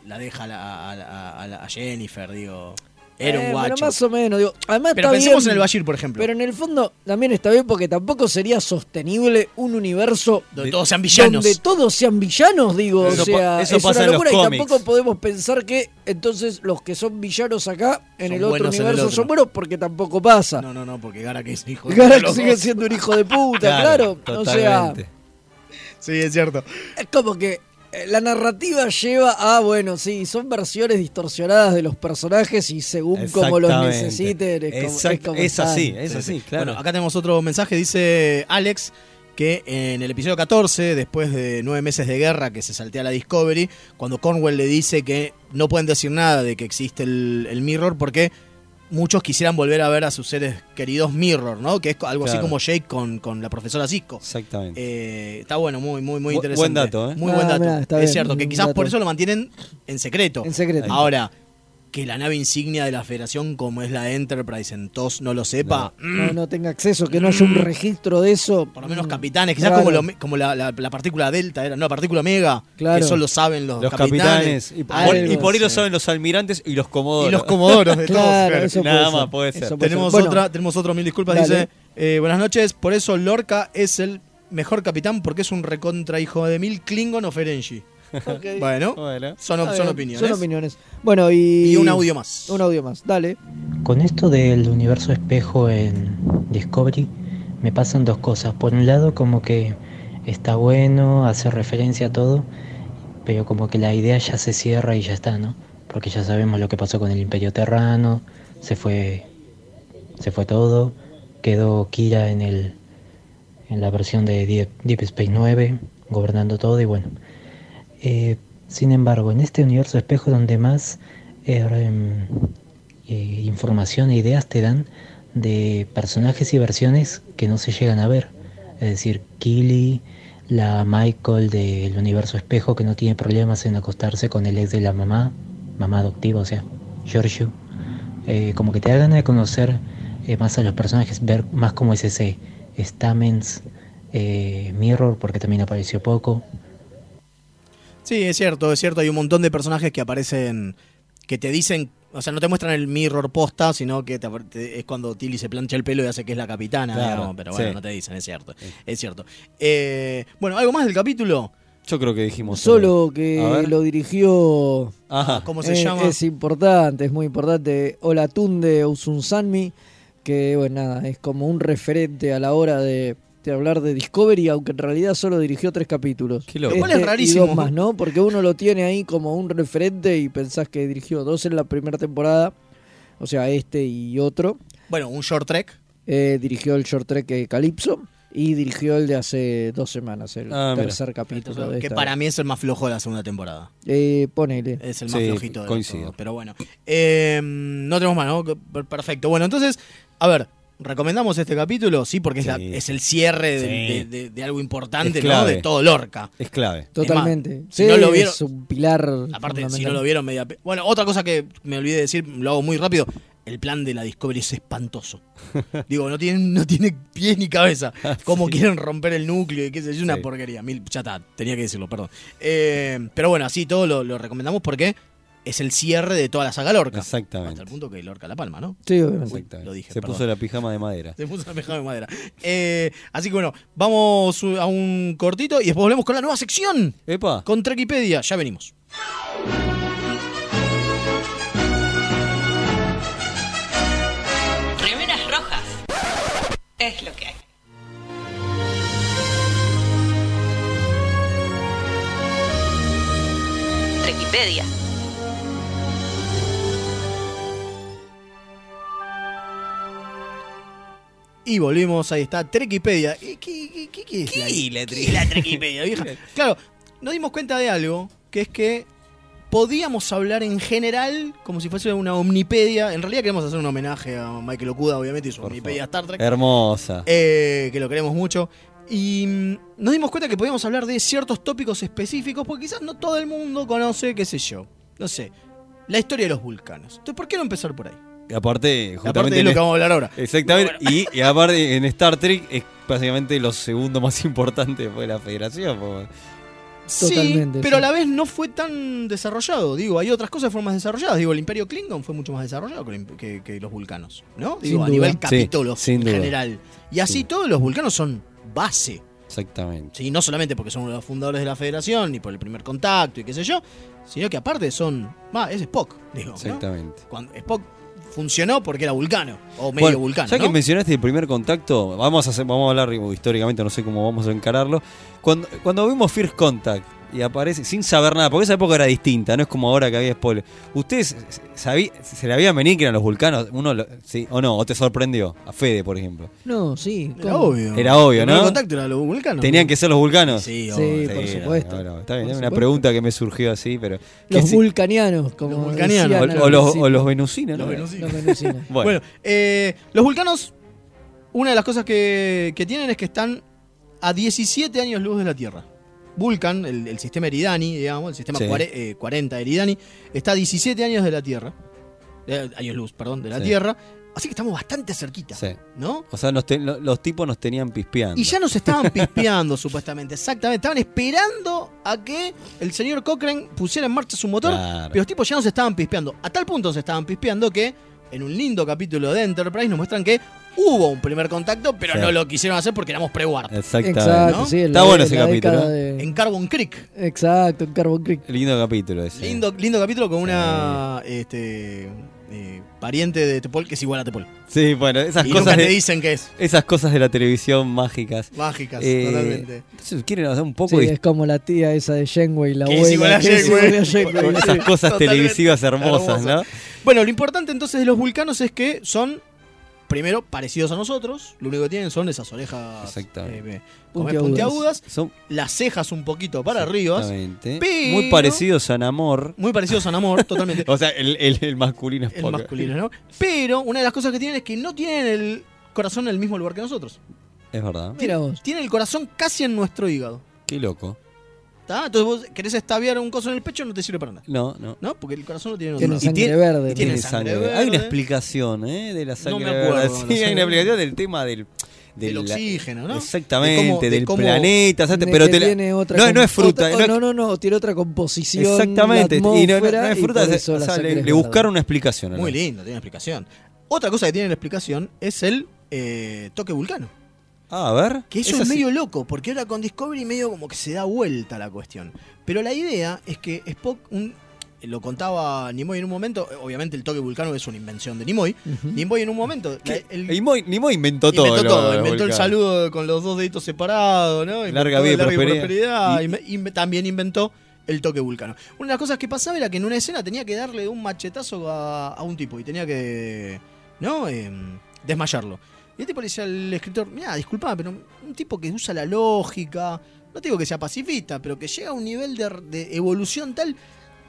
La deja a, la- a la- a la- a Jennifer, digo. Era un Eh, guacho. Pero más o menos, digo. Además Pero está pensemos bien, en el Bashir, por ejemplo. Pero en el fondo también está bien porque tampoco sería sostenible un universo Donde todos sean villanos. Donde todos sean villanos, digo. Eso o sea, eso es pasa una en los locura y cómics. tampoco podemos pensar que entonces los que son villanos acá en Son el otro el universo otro. son buenos porque tampoco pasa. No, no, no, porque Garak es hijo de Garak sigue dos. siendo un hijo de puta, claro. O sea, totalmente. Sí, es cierto. es como que la narrativa lleva a, bueno, sí, son versiones distorsionadas de los personajes y según como los necesiten es como, es como es así, es Sí, así, sí. claro. Bueno, acá tenemos otro mensaje. Dice Alex que en el episodio 14, después de nueve meses de guerra que se saltea la Discovery, cuando Cornwell le dice que no pueden decir nada de que existe el, el Mirror porque muchos quisieran volver a ver a sus seres queridos Mirror, ¿no? Que es algo así como Jake con, con la profesora Cisco. Exactamente. Eh, está bueno, muy, muy, muy Bu- interesante. buen dato, ¿eh? Muy Ah, buen dato. mirá, está es bien, cierto, que quizás dato. por eso lo mantienen en secreto. En secreto. Ahora, que la nave insignia de la Federación, como es la Enterprise, en TOS no lo sepa. No, no tenga acceso, que no haya un registro de eso. Mm. Por lo menos Mm, capitanes, quizás raro. como, lo como la, la- la partícula delta era, no, partícula mega, Claro. eso lo saben los, Los capitanes. Y, por- Algo, y por ahí lo saben los almirantes y los comodoros. Y los comodoros de todos. Claro, claro. eso Nada más puede ser. Puede Tenemos ser. Bueno, otra, tenemos otro, mil disculpas, Dale. dice, eh, buenas noches, por eso Lorca es el mejor capitán porque es un recontra hijo de mil Klingon o Ferengi. Bueno, Bueno. son, opiniones. Son opiniones. Bueno, y. Y un audio más. Un audio más, dale. Con esto del universo espejo en Discovery me pasan dos cosas. Por un lado como que está bueno, hace referencia a todo, pero como que la idea ya se cierra y ya está, ¿no? Porque ya sabemos lo que pasó con el Imperio Terrano, se fue se fue todo, quedó Kira en el en la versión de Deep, Deep Space 9, gobernando todo y bueno. Eh, sin embargo, en este universo espejo donde más eh, em, eh, información e ideas te dan de personajes y versiones que no se llegan a ver. Es decir, Killy, la Michael del universo espejo que no tiene problemas en acostarse con el ex de la mamá, mamá adoptiva, o sea, Giorgio. Eh, como que te da ganas de conocer eh, más a los personajes, ver más cómo es ese Stamens, eh, Mirror, porque también apareció poco. Sí, es cierto, es cierto. Hay un montón de personajes que aparecen, que te dicen, o sea, no te muestran el mirror posta, sino que te- te- es cuando Tilly se plancha el pelo y hace que es la capitana, Claro, pero bueno, sí. no te dicen, es cierto. Es cierto. Eh, bueno, ¿algo más del capítulo? Yo creo que dijimos. Solo que lo dirigió. Ajá. ¿Cómo se es, llama? Es importante, es muy importante. Olatunde Usunsanmi, que bueno, nada, es como un referente a la hora de, de hablar de Discovery, aunque en realidad solo dirigió tres capítulos. loco. Lo cual es Este y rarísimo. dos más, ¿no? Porque uno lo tiene ahí como un referente y pensás que dirigió dos en la primera temporada, o sea, este y otro. Bueno, un short trek. Eh, dirigió el short trek eh, Calypso y dirigió el de hace dos semanas, el Ah, mira. tercer capítulo. de Que esta- para mí es el más flojo de la segunda temporada. Eh, ponele. Es el más Sí, flojito de coincido. todos, Pero bueno. Eh, no tenemos más, ¿no? Per- Perfecto. Bueno, entonces, a ver, ¿recomendamos este capítulo? Sí, porque es, la- Sí. es el cierre de, Sí. de- de- de algo importante, ¿no? De todo Lorca. Es clave. Totalmente. Es más, si Sí, no lo vieron, es un pilar. aparte, si no lo vieron, media. Bueno, otra cosa que me olvidé de decir, lo hago muy rápido. El plan de la Discovery es espantoso. Digo, no tiene, no tiene pies ni cabeza. Cómo quieren romper el núcleo y qué sé yo, una Sí. porquería. Mil, ya está, tenía que decirlo, perdón. Eh, pero bueno, así todo lo, lo recomendamos porque es el cierre de toda la saga Lorca. Exactamente. Hasta el punto que Lorca la palma, ¿no? Sí, obviamente. Exactamente. Lo dije, Se perdón. puso la pijama de madera. Se puso la pejada de madera. Eh, así que bueno, vamos a un cortito y después volvemos con la nueva sección. Epa. Con Trekipedia. Ya venimos. Remeras rojas. Es lo que hay. Trekipedia. Y volvimos, ahí está, Trekipedia. ¿Qué, qué, qué- qué- qué es la, ¿Qué la Trekipedia, vieja? Claro, nos dimos cuenta de algo, que es que podíamos hablar en general como si fuese una omnipedia. En realidad queremos hacer un homenaje a Michael Okuda, obviamente, y su omnipedia Star Trek. Hermosa. Eh, que lo queremos mucho. Y mm, nos dimos cuenta que podíamos hablar de ciertos tópicos específicos, porque quizás no todo el mundo conoce, qué sé yo, no sé, la historia de los vulcanos. Entonces, ¿por qué no empezar por ahí? Y aparte, justamente. Aparte de lo que vamos a hablar ahora. Exactamente. Y, y aparte, en Star Trek es básicamente lo segundo más importante después de la Federación. sí, pero a la vez no fue tan desarrollado. Digo, hay otras cosas que fueron más desarrolladas. Digo, el Imperio Klingon fue mucho más desarrollado que, el- que- que los vulcanos, ¿no? Sin Digo, a duda. nivel Sí, sin en duda. general. Y así todos los vulcanos son base. Exactamente. Sí, no solamente porque son los fundadores de la federación, ni por el primer contacto y qué sé yo, sino que aparte son. Va, es Spock, digo. ¿no? Exactamente. Cuando Spock funcionó porque era vulcano, o medio Bueno, vulcano. Ya ¿no? que mencionaste el primer contacto, vamos a hacer, vamos a hablar históricamente, no sé cómo vamos a encararlo. Cuando, cuando vimos First Contact y aparece sin saber nada, porque esa época era distinta, no es como ahora que había spoiler. ¿Ustedes sabí, se le habían venido que eran los vulcanos? Uno lo- sí, ¿O no? ¿O te sorprendió? A Fede, por ejemplo. No, sí. Era ¿cómo? obvio. Era obvio, El ¿no? contacto era los vulcanos. ¿Tenían que ser los vulcanos? Sí, Sí, obvio. por supuesto. no, no, está bien, es una supuesto. pregunta que me surgió así, pero. Los vulcanianos, como vulcanianos. decían o, los, o los venusinos, ¿no? Los venusinos. Los venusinos. Bueno. Bueno, eh, los vulcanos, una de las cosas que, que tienen es que están a 17 años luz de la Tierra. Vulcan, el, el sistema Eridani, digamos, el sistema Sí. cuare- eh, 40 Eridani, está a 17 años de la Tierra. Eh, años luz, perdón, de la Sí. Tierra. Así que estamos bastante cerquita, Sí. ¿no? O sea, nos te- lo- los tipos nos tenían pispeando. Y ya nos estaban pispeando, supuestamente. Exactamente. Estaban esperando a que el señor Cochrane pusiera en marcha su motor. Claro. Pero los tipos ya nos estaban pispeando. A tal punto se estaban pispeando que en un lindo capítulo de Enterprise nos muestran que hubo un primer contacto, pero Sí. no lo quisieron hacer porque éramos. Exactamente. Exacto, ¿no? sí, en Está bueno en ese capítulo, ¿eh? de- En Carbon Creek. Exacto, en Carbon Creek. Lindo capítulo ese. Lindo, lindo capítulo con una este, eh, pariente de Tepol que es igual a Tepol. Sí, bueno, esas y cosas. nunca de- te dicen que es. Esas cosas de la televisión mágicas. Mágicas, Eh, totalmente. entonces, quieren hacer un poco Sí, de es como la tía esa de Janeway, la abuela. igual a que es igual a sí. esas cosas Totalmente. televisivas hermosas, ¿no? Bueno, lo importante entonces de los vulcanos es que son primero parecidos a nosotros. Lo único que tienen son esas orejas eh, Puntiagudas. puntiagudas. Son Las cejas un poquito para arriba. Muy parecidos a Namor. Muy parecidos a Namor, totalmente. O sea, el, el- el masculino es el masculino, ¿no? Pero una de las cosas que tienen es que no tienen el corazón en el mismo lugar que nosotros. Es verdad. Mira vos. Tienen el corazón casi en nuestro hígado. Qué loco. ¿Está? Entonces vos querés estaviar un coso en el pecho, no te sirve para nada. No, no. ¿No? Porque el corazón lo tiene Tiene sangre tiene- verde. tiene Tiene sangre sangre. verde. Hay una explicación, ¿eh? De la sangre me acuerdo, verde. no Sí, hay una explicación del tema del. Del oxígeno, ¿no? Exactamente, De cómo- de del cómo- planeta. pero te la- tiene otra no, no es fruta. otra- no- no, no, no, tiene otra composición. exactamente. Y no, no- no es fruta. o sea, le, le buscaron una explicación. Muy lindo, tiene explicación. Otra cosa que tiene la explicación es el eh, toque vulcano. Ah, a ver. Que eso es sí- medio loco, porque ahora con Discovery medio como que se da vuelta la cuestión. Pero la idea es que Spock, un- lo contaba Nimoy en un momento, eh, obviamente el toque vulcano es una invención de Nimoy. Nimoy en un momento... el- Nimoy, Nimoy inventó todo. inventó todo, lo inventó el saludo con los dos deditos separados, ¿no? Inventó Larga vida y prosperidad. prosperidad, Y- me- también inventó el toque vulcano. Una de las cosas que pasaba era que en una escena tenía que darle un machetazo a, a un tipo y tenía que, ¿no? Em, desmayarlo. Y el tipo le al escritor, mira, disculpa, pero un tipo que usa la lógica, no te digo que sea pacifista, pero que llega a un nivel de, de evolución tal,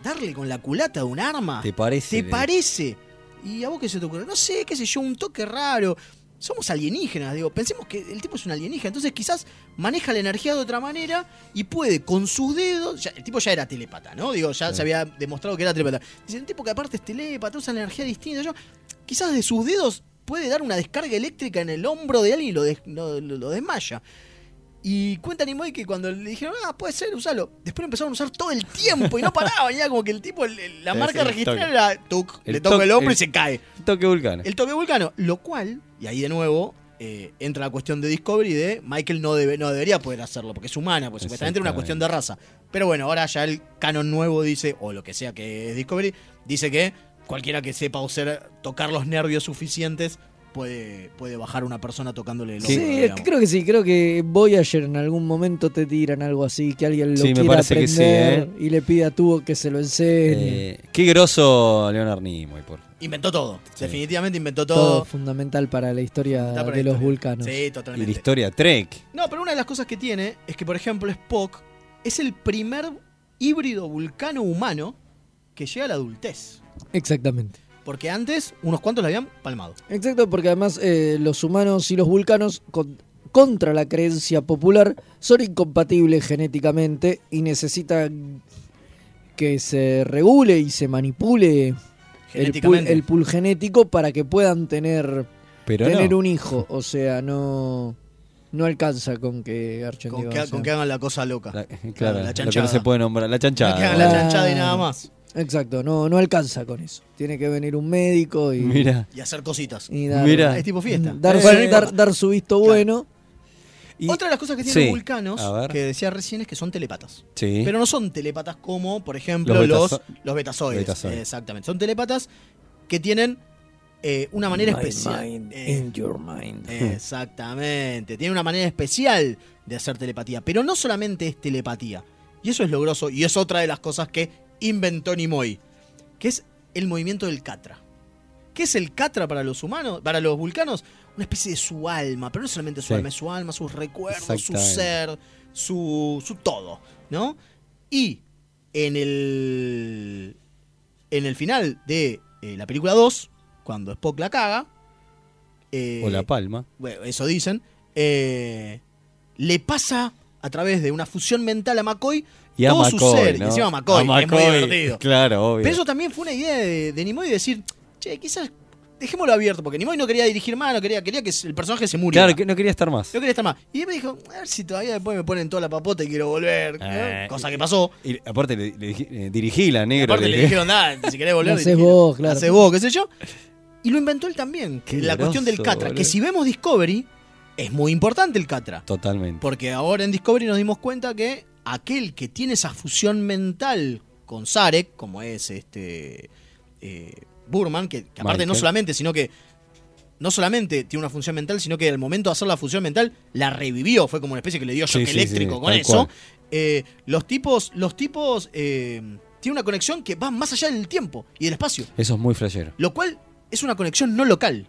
darle con la culata de un arma. ¿Te parece? ¿Te parece? ¿Y a vos qué se te ocurre? No sé, qué sé yo, un toque raro. Somos alienígenas, digo. Pensemos que el tipo es un alienígena, entonces quizás maneja la energía de otra manera y puede con sus dedos. ya- el tipo ya era telépata, ¿no? Digo, ya se había demostrado que era telépata. Dice, un tipo que aparte es telépata, usa la energía distinta. Yo, quizás de sus dedos puede dar una descarga eléctrica en el hombro de alguien y lo, des- lo- lo- lo desmaya. Y cuenta Nimoy que cuando le dijeron, ah, puede ser, usalo. Después lo empezaron a usar todo el tiempo y no paraban. Ya como que el tipo, el- el- la marca el registrada era tuc, El le toca el hombro y el- se cae. Toque vulcano. El toque vulcano. Lo cual, y ahí de nuevo, eh, entra la cuestión de Discovery de Michael no, debe, no debería poder hacerlo porque es humana, pues supuestamente era una cuestión de raza. Pero bueno, ahora ya el canon nuevo dice, o lo que sea que es Discovery, dice que cualquiera que sepa usar, tocar los nervios suficientes puede, puede bajar una persona tocándole el hombro. Sí, es digamos. que creo que sí, creo que Voyager en algún momento te tiran algo así, que alguien lo Sí, me quiera parece que sí, aprender ¿eh? y le pide a Tubo que se lo enseñe. Eh, qué grosso Leonard Nimoy, por Inventó todo. Definitivamente inventó todo. todo. fundamental para la historia para de la los historia. vulcanos. Sí, Y la totalmente. historia Trek. No, pero una de las cosas que tiene es que, por ejemplo, Spock es el primer híbrido vulcano humano que llega a la adultez. Exactamente. Porque antes unos cuantos la habían palmado. Exacto, porque además eh, los humanos y los vulcanos, con- contra la creencia popular, son incompatibles genéticamente y necesitan que se regule y se manipule el pool, Genéticamente. el pool genético para que puedan tener, Pero tener no. un hijo. O sea, no, no alcanza con que Archen Con diga, que, o sea. con que hagan la cosa loca. La- claro, la lo que chanchada. no se puede nombrar. La chanchada. Que hagan la chanchada y nada más. Exacto, no, no alcanza con eso. Tiene que venir un médico y, Mira. Y hacer cositas. y dar, Mira. Es tipo fiesta. dar, Eh, su- dar- dar visto bueno. Y- Otra de las cosas que tienen Sí, los vulcanos, que decía recién, es que son telépatas. Sí. Pero no son telépatas como, por ejemplo, Los los, betazo- los betazoides. Exactamente. Son telépatas que tienen eh, una manera My especial. mind Eh, in your mind. Exactamente. Tiene una manera especial de hacer telepatía. Pero no solamente es telepatía. Y eso es lo grosso. Y es otra de las cosas que inventó Nimoy. Que es el movimiento del Catra. ¿Qué es el Catra para los humanos? Para los vulcanos. Una especie de su alma. Pero no solamente su Sí. alma, es su alma, sus recuerdos, su ser, su, su todo. ¿No? Y en el. En el final de eh, la película 2, cuando Spock la caga. eh, O la palma. bueno, eso dicen, eh, le pasa a través de una fusión mental a McCoy Y a todo su McCoy, ser. Y ¿no? encima McCoy, A que es muy McCoy, divertido. claro, obvio. Pero eso también fue una idea de, de Nimoy de decir, che, quizás dejémoslo abierto, porque Nimoy no quería dirigir más, no quería, quería que el personaje se muriera. Claro, que no quería estar más. No quería estar más. Y él me dijo, a ver si todavía después me ponen toda la papota y quiero volver. ¿no? Eh, Cosa que pasó. Y aparte le, le dije- eh, dirigí la negro. Aparte le dijeron, da, si querés volver, Hacés dirigilo. vos, claro. Hacés vos, qué sé yo. Y lo inventó él también. Qué la cuestión del Catra. boludo. Que si vemos Discovery, es muy importante el Catra. Totalmente. Porque ahora en Discovery nos dimos cuenta que aquel que tiene esa fusión mental con Sarek, como es este eh, Burman, que, que aparte no solamente, sino que no solamente tiene una función mental, sino que al momento de hacer la fusión mental la revivió, fue como una especie que le dio shock Sí, eléctrico sí, con eso. Eh, los tipos, los tipos eh, tienen una conexión que va más allá del tiempo y del espacio, Eso es muy flashero. lo cual es una conexión no local.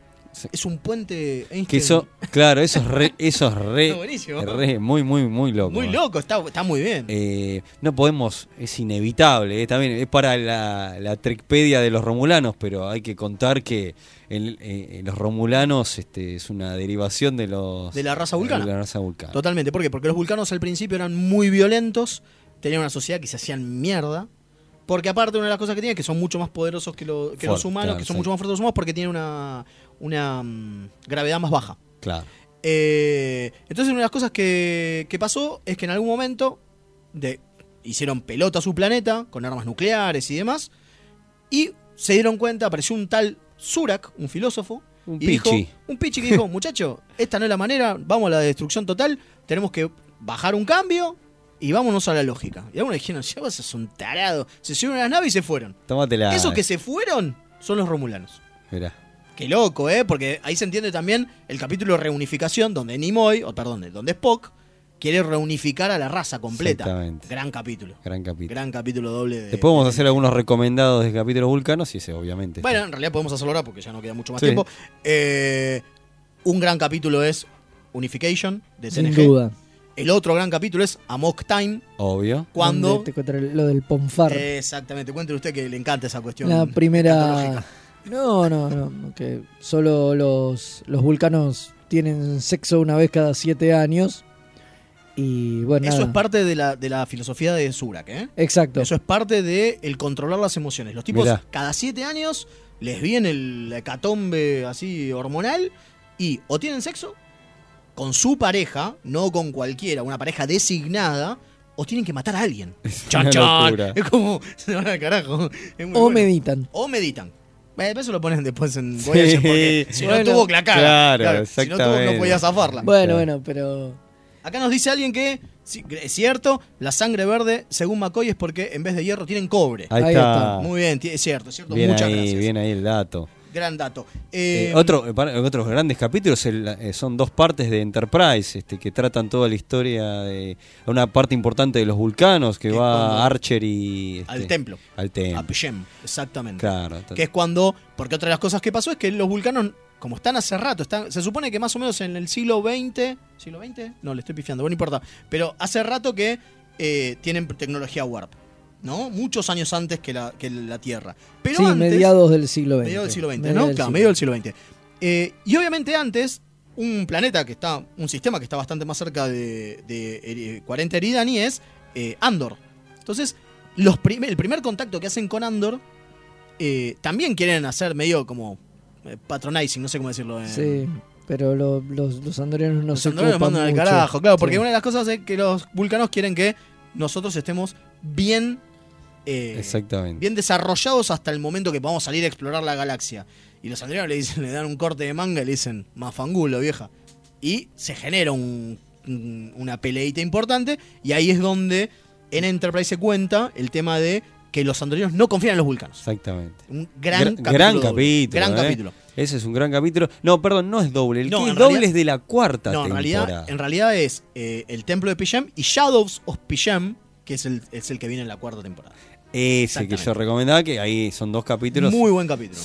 Es un puente Einstein. Que eso, claro, eso es re, eso es re, muy, muy, muy loco. Muy loco, está, está muy bien. Eh, no podemos, es inevitable, eh, también es para la, la Trekpedia de los romulanos, pero hay que contar que el- eh, los romulanos este, es una derivación de los De la raza vulcana. de la raza vulcana. Totalmente. ¿Por qué? Porque los vulcanos al principio eran muy violentos, tenían una sociedad que se hacían mierda. Porque aparte una de las cosas que tienen es que son mucho más poderosos que, lo- que los humanos, claro, que son sí. mucho más fuertes que los humanos porque tienen una, una mm, gravedad más baja. Claro. Eh, entonces una de las cosas que, que pasó es que en algún momento de, hicieron pelota a su planeta con armas nucleares y demás y se dieron cuenta, apareció un tal Surak, un filósofo, Un y dijo- pichi. un pichi que dijo, muchacho, esta no es la manera, vamos a la destrucción total, tenemos que bajar un cambio y vámonos a la lógica. Y algunos dijeron, ya vas a ser un tarado. Se subieron a las naves y se fueron. Tómatela. Esos que se fueron son los romulanos. Mirá. Qué loco, ¿eh? Porque ahí se entiende también el capítulo de reunificación donde Nimoy, o perdón, donde Spock quiere reunificar a la raza completa. Exactamente. Gran capítulo. Gran capítulo. Gran capítulo doble de... Después vamos a hacer algunos recomendados de capítulos vulcanos y ese obviamente. Bueno, en realidad podemos hacerlo ahora porque ya no queda mucho más Sí. tiempo. Eh, un gran capítulo es Unification de Sin TNG. duda. El otro gran capítulo es Amok Time. Obvio. Cuando... Te lo del Ponfar. Exactamente, cuéntele usted que le encanta esa cuestión. la primera. No, no, no. Que solo los, los vulcanos tienen sexo una vez cada siete años. Y bueno. Eso nada. es parte de la, de la filosofía de Surak, ¿eh? Exacto. Eso es parte de el controlar las emociones. Los tipos Mirá. cada siete años les viene el hecatombe así hormonal y o tienen sexo con su pareja, no con cualquiera, una pareja designada, o tienen que matar a alguien. Chan, una chan. locura. Es como se van al carajo. Es O bueno. meditan. O meditan. Eh, Eso lo ponen después en Voyager porque si Bueno, no tuvo que la caga. claro, Si no tuvo, no podía zafarla. Bueno, Claro. bueno, pero. Acá nos dice alguien que, sí, es cierto, la sangre verde, según McCoy, es porque en vez de hierro tienen cobre. Ahí, Ahí está. está. Muy bien, es cierto, es cierto. Bien Muchas ahí, gracias. bien ahí el dato. Gran dato. Eh, Eh, otro, eh, otros grandes capítulos el- eh, son dos partes de Enterprise este, que tratan toda la historia de una parte importante de los vulcanos que Que va Archer y este, al templo. al templo. A Pichem, exactamente. Claro, Que es cuando, porque otra de las cosas que pasó es que los vulcanos, como están hace rato, están, se supone que más o menos en el siglo XX, ¿siglo XX? No, le estoy pifiando, bueno, no importa. Pero hace rato que tienen tecnología warp, ¿no? Muchos años antes que la, que la Tierra. Pero sí, antes, mediados del siglo XX. Medio del siglo XX, ¿no? del claro, siglo medio del siglo XX. Eh, y obviamente antes, un planeta que está, un sistema que está bastante más cerca de, de, eh, 40 Eridani es eh, Andor. Entonces, los prim- el primer contacto que hacen con Andor eh, también quieren hacer medio como eh, patronizing, no sé cómo decirlo. Sí, pero lo- los, los andorianos no los se ocupan mandan al carajo, claro, porque Sí. una de las cosas es que los vulcanos quieren que nosotros estemos bien eh, Exactamente. bien desarrollados hasta el momento que podamos salir a explorar la galaxia. Y los androides le dicen, le dan un corte de manga y le dicen, mafangulo, vieja. Y se genera un- un- una peleita importante. Y ahí es donde en Enterprise se cuenta el tema de que los androides no confían en los vulcanos. Exactamente. Un gran Gra- capítulo. gran capítulo. Gran eh. capítulo. Ese es un gran capítulo. No, perdón, no es doble. El No, que doble es de la cuarta No, en temporada. realidad, en realidad es eh, el templo de Pichem y Shadows of Pichem, que es el, es el que viene en la cuarta temporada. Ese que yo recomendaba, que ahí son dos capítulos. Muy buen capítulo.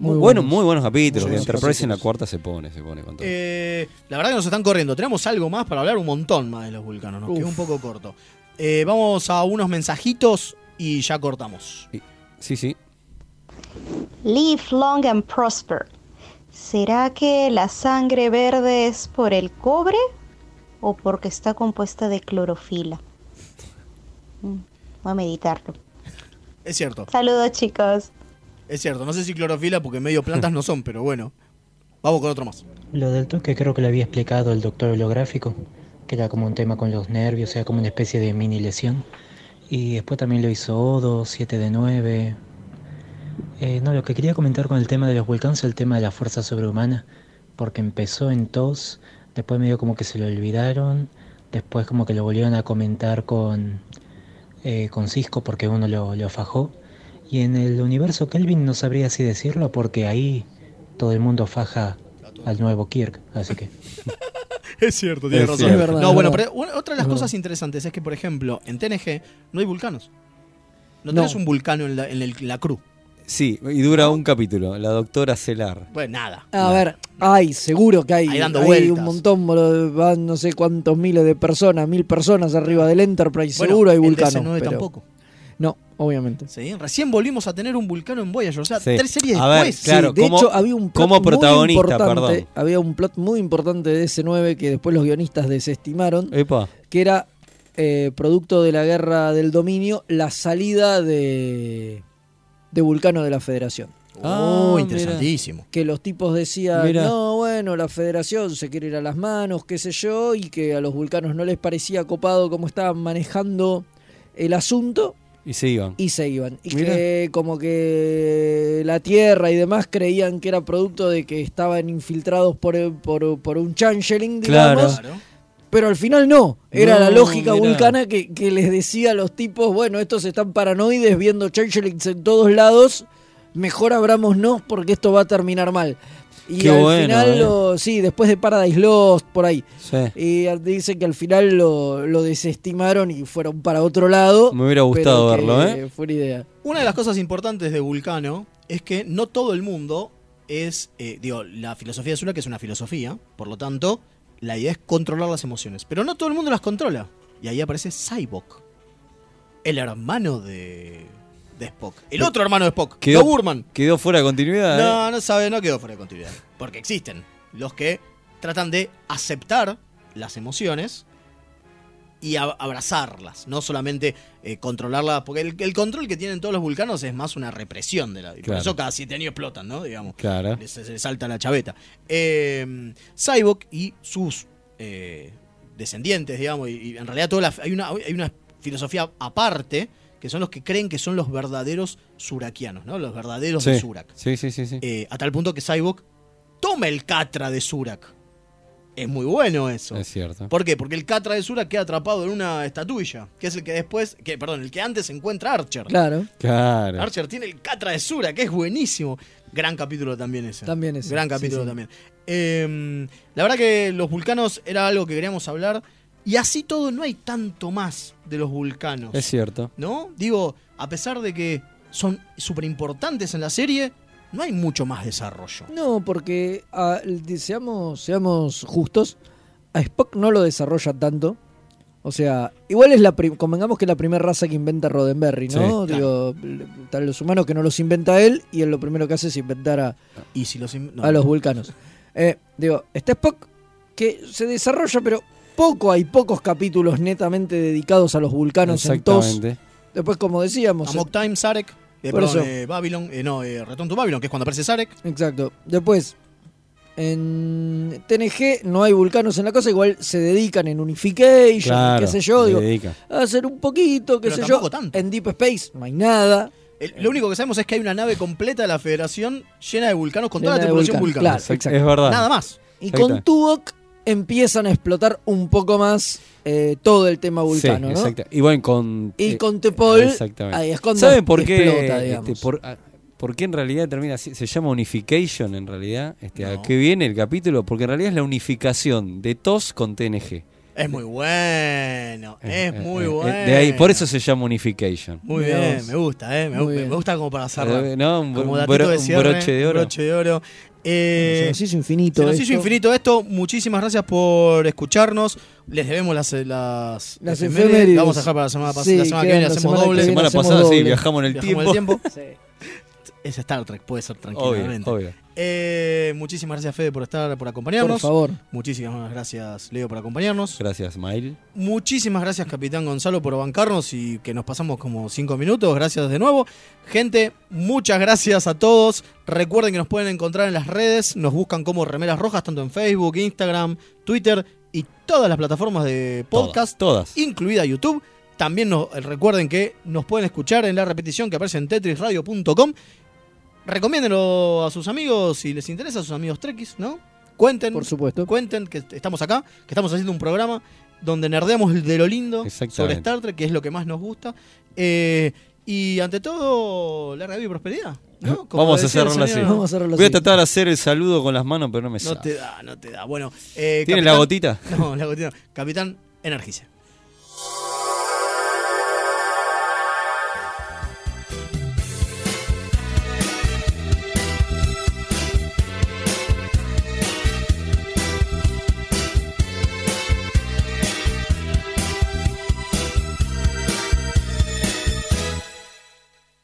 Muy buenos. muy buenos capítulos. Muy buenos Enterprise en la cuarta se pone, se pone con todo. Eh, la verdad que nos están corriendo. Tenemos algo más para hablar, un montón más de los vulcanos. Nos Uf. quedó un poco corto. Eh, vamos a unos mensajitos y ya cortamos. Sí, sí. Live long and prosper. ¿Será que la sangre verde es por el cobre o porque está compuesta de clorofila? Mm, Voy a meditarlo. Es cierto, Saludos chicos. es cierto. No sé si clorofila porque medio plantas no son, pero bueno. Vamos con otro más. Lo del toque creo que lo había explicado el doctor holográfico, que era como un tema con los nervios, o sea, como una especie de mini lesión. Y después también lo hizo Odo, 7 de 9. Eh, no, lo que quería comentar con el tema de los volcanes es el tema de la fuerza sobrehumana, porque empezó en TOS, después medio como que se lo olvidaron, después como que lo volvieron a comentar con, eh, con Cisco porque uno lo, lo fajó. Y en el universo Kelvin no sabría así decirlo porque ahí todo el mundo faja al nuevo Kirk, así que... Es cierto, tiene razón. cierto. Verdad, no, bueno, verdad. pero una- otra de las cosas interesantes es que, por ejemplo, en TNG no hay vulcanos. No No. tenés un vulcano en la, en el- la crew. Sí, y dura un capítulo. La doctora Celar. Pues nada. A ver, hay, seguro que hay. Ahí dando hay vueltas. un montón, boludo, van no sé cuántos miles de personas, mil personas arriba del Enterprise, Bueno, seguro hay el vulcanos. DC9 pero- tampoco. No, obviamente. Sí, recién volvimos a tener un vulcano en Voyager. O sea, Sí. tres series A ver, después. claro, de como- hecho, había un plot como muy protagonista, importante, perdón. Había un plot muy importante de S9 que después los guionistas desestimaron, Epa. que era eh, producto de la guerra del dominio, la salida de, de Vulcano de la Federación. Ah, Oh, interesantísimo. Que los tipos decían, Mira. no, bueno, la federación se quiere ir a las manos, qué sé yo, y que a los vulcanos no les parecía copado cómo estaban manejando el asunto Y se iban. y se iban. Y Mira. que como que la Tierra y demás creían que era producto de que estaban infiltrados por, el- por, por un changeling, digamos. Claro. Pero al final no, era No, la lógica mirá. vulcana que, que les decía a los tipos, bueno, estos están paranoides viendo changelings en todos lados, mejor abrámonos porque esto va a terminar mal. Y Qué al bueno, final, eh. lo- sí, después de Paradise Lost, por ahí. Sí. Y dicen que al final lo, lo desestimaron y fueron para otro lado. Me hubiera gustado pero que verlo, ¿eh? Fue una idea. Una de las cosas importantes de Vulcano es que no todo el mundo es, eh, digo, la filosofía de Zula, que es una filosofía, por lo tanto, la idea es controlar las emociones. Pero no todo el mundo las controla. Y ahí aparece Cyborg, el hermano de, de Spock. El otro hermano de Spock, Quedó, Burman. quedó fuera de continuidad. ¿eh? No, no sabe, no quedó fuera de continuidad. Porque existen los que tratan de aceptar las emociones y abrazarlas, no solamente eh, controlarlas, porque el, el control que tienen todos los vulcanos es más una represión de la. y Por Claro. eso cada siete años explotan, ¿no? Digamos. Claro. Se, les salta la chaveta. Eh, Cyborg y sus eh, descendientes, digamos, y, y en realidad toda la- hay, una, hay una filosofía aparte que son los que creen que son los verdaderos surakianos, ¿no? Los verdaderos de. Surak. Sí, sí, sí. sí. Eh, a tal punto que Cyborg toma el Catra de Surak. Es muy bueno eso. Es cierto. ¿Por qué? Porque el Catra de Surak queda atrapado en una estatuilla, que es el que después, que perdón, el que antes encuentra Archer. Claro. Claro. Archer tiene el Catra de Surak, que es buenísimo. Gran capítulo también ese. También ese, Gran sí, capítulo sí. también. Eh, la verdad que los vulcanos era algo que queríamos hablar. Y así todo, no hay tanto más de los vulcanos. Es cierto. ¿No? Digo, a pesar de que son súper importantes en la serie, no hay mucho más desarrollo. No, porque ah, seamos, seamos justos, a Spock no lo desarrolla tanto. O sea, igual es la convengamos que es la primera raza que inventa Roddenberry, ¿no? Sí, Digo, están los humanos que no los inventa él y él lo primero que hace es inventar a, Y si los in- no. a los vulcanos. Eh, digo, está Spock que se desarrolla, pero poco, hay pocos capítulos netamente dedicados a los vulcanos en TOS. Después, como decíamos, Amok Time, Sarek, eh, Por perdón, eso. eh, Babylon, eh, no, eh, Return to Babylon, que es cuando aparece Sarek. Exacto. Después, en TNG no hay vulcanos en la cosa, igual se dedican en Unification, Claro, qué sé yo, se digo, dedican. a hacer un poquito, qué Pero sé yo. tampoco tanto. En Deep Space no hay nada. El- lo único que sabemos es que hay una nave completa de la Federación llena de vulcanos con toda la Llena de tripulación vulcanos, vulcana. claro, exacto. Es verdad. Nada más. Y Exacto. con Tuvok empiezan a explotar un poco más eh, todo el tema vulcano, sí, ¿no? exacto. Y bueno, con. Y eh, con Tepol, ahí es cuando ¿Saben por qué? explota, este, por, ah, por qué en realidad termina así? Se llama Unification en realidad. Este, ¿A qué viene el capítulo? Porque en realidad es la unificación de TOS con TNG. Es muy bueno. Es Eh, muy eh, bueno. De ahí, por eso se llama Unification. Muy bien, me gusta, eh. Me, Muy gu- bien. me gusta como para cerrar. Eh, no, un, como un datito bro- de un cierre, broche de oro. Un broche de oro. Eh, se nos hizo infinito. se nos hizo esto. infinito esto. Muchísimas gracias por escucharnos. Les debemos las, las, Las efemérides. efemérides. La vamos a dejar para la semana, pas- Sí, la semana que viene. la Hacemos semana doble. viene. semana pasada sí, doble. viajamos en el Viajamos en tiempo. el tiempo. Es Star Trek, puede ser Obvio, tranquilamente. obvio. Eh, muchísimas gracias, Fede, por estar, por acompañarnos. Por favor. Muchísimas gracias, Leo, por acompañarnos. Gracias, Mail. Muchísimas gracias, Capitán Gonzalo, por bancarnos y que nos pasamos como cinco minutos. Gracias de nuevo. Gente, muchas gracias a todos. Recuerden que nos pueden encontrar en las redes. Nos buscan como Remeras Rojas, tanto en Facebook, Instagram, Twitter y todas las plataformas de podcast, Todas. incluida YouTube. También nos- recuerden que nos pueden escuchar en la repetición que aparece en tetrisradio.com. Recomiéndenlo a sus amigos si les interesa, a sus amigos trekkies, ¿no? Cuenten, Por supuesto. cuenten que estamos acá, que estamos haciendo un programa donde nerdeamos de lo lindo sobre. Star Trek, que es lo que más nos gusta. Eh, y ante todo, larga vida y prosperidad. ¿no? Como Vamos a cerrarla así. señor- Vamos a cerrarlo Voy a tratar de hacer el saludo con las manos, pero no me No sale. te da, no te da. Bueno, eh, ¿Tiene capitán- la gotita? No, la gotita. Capitán, energice.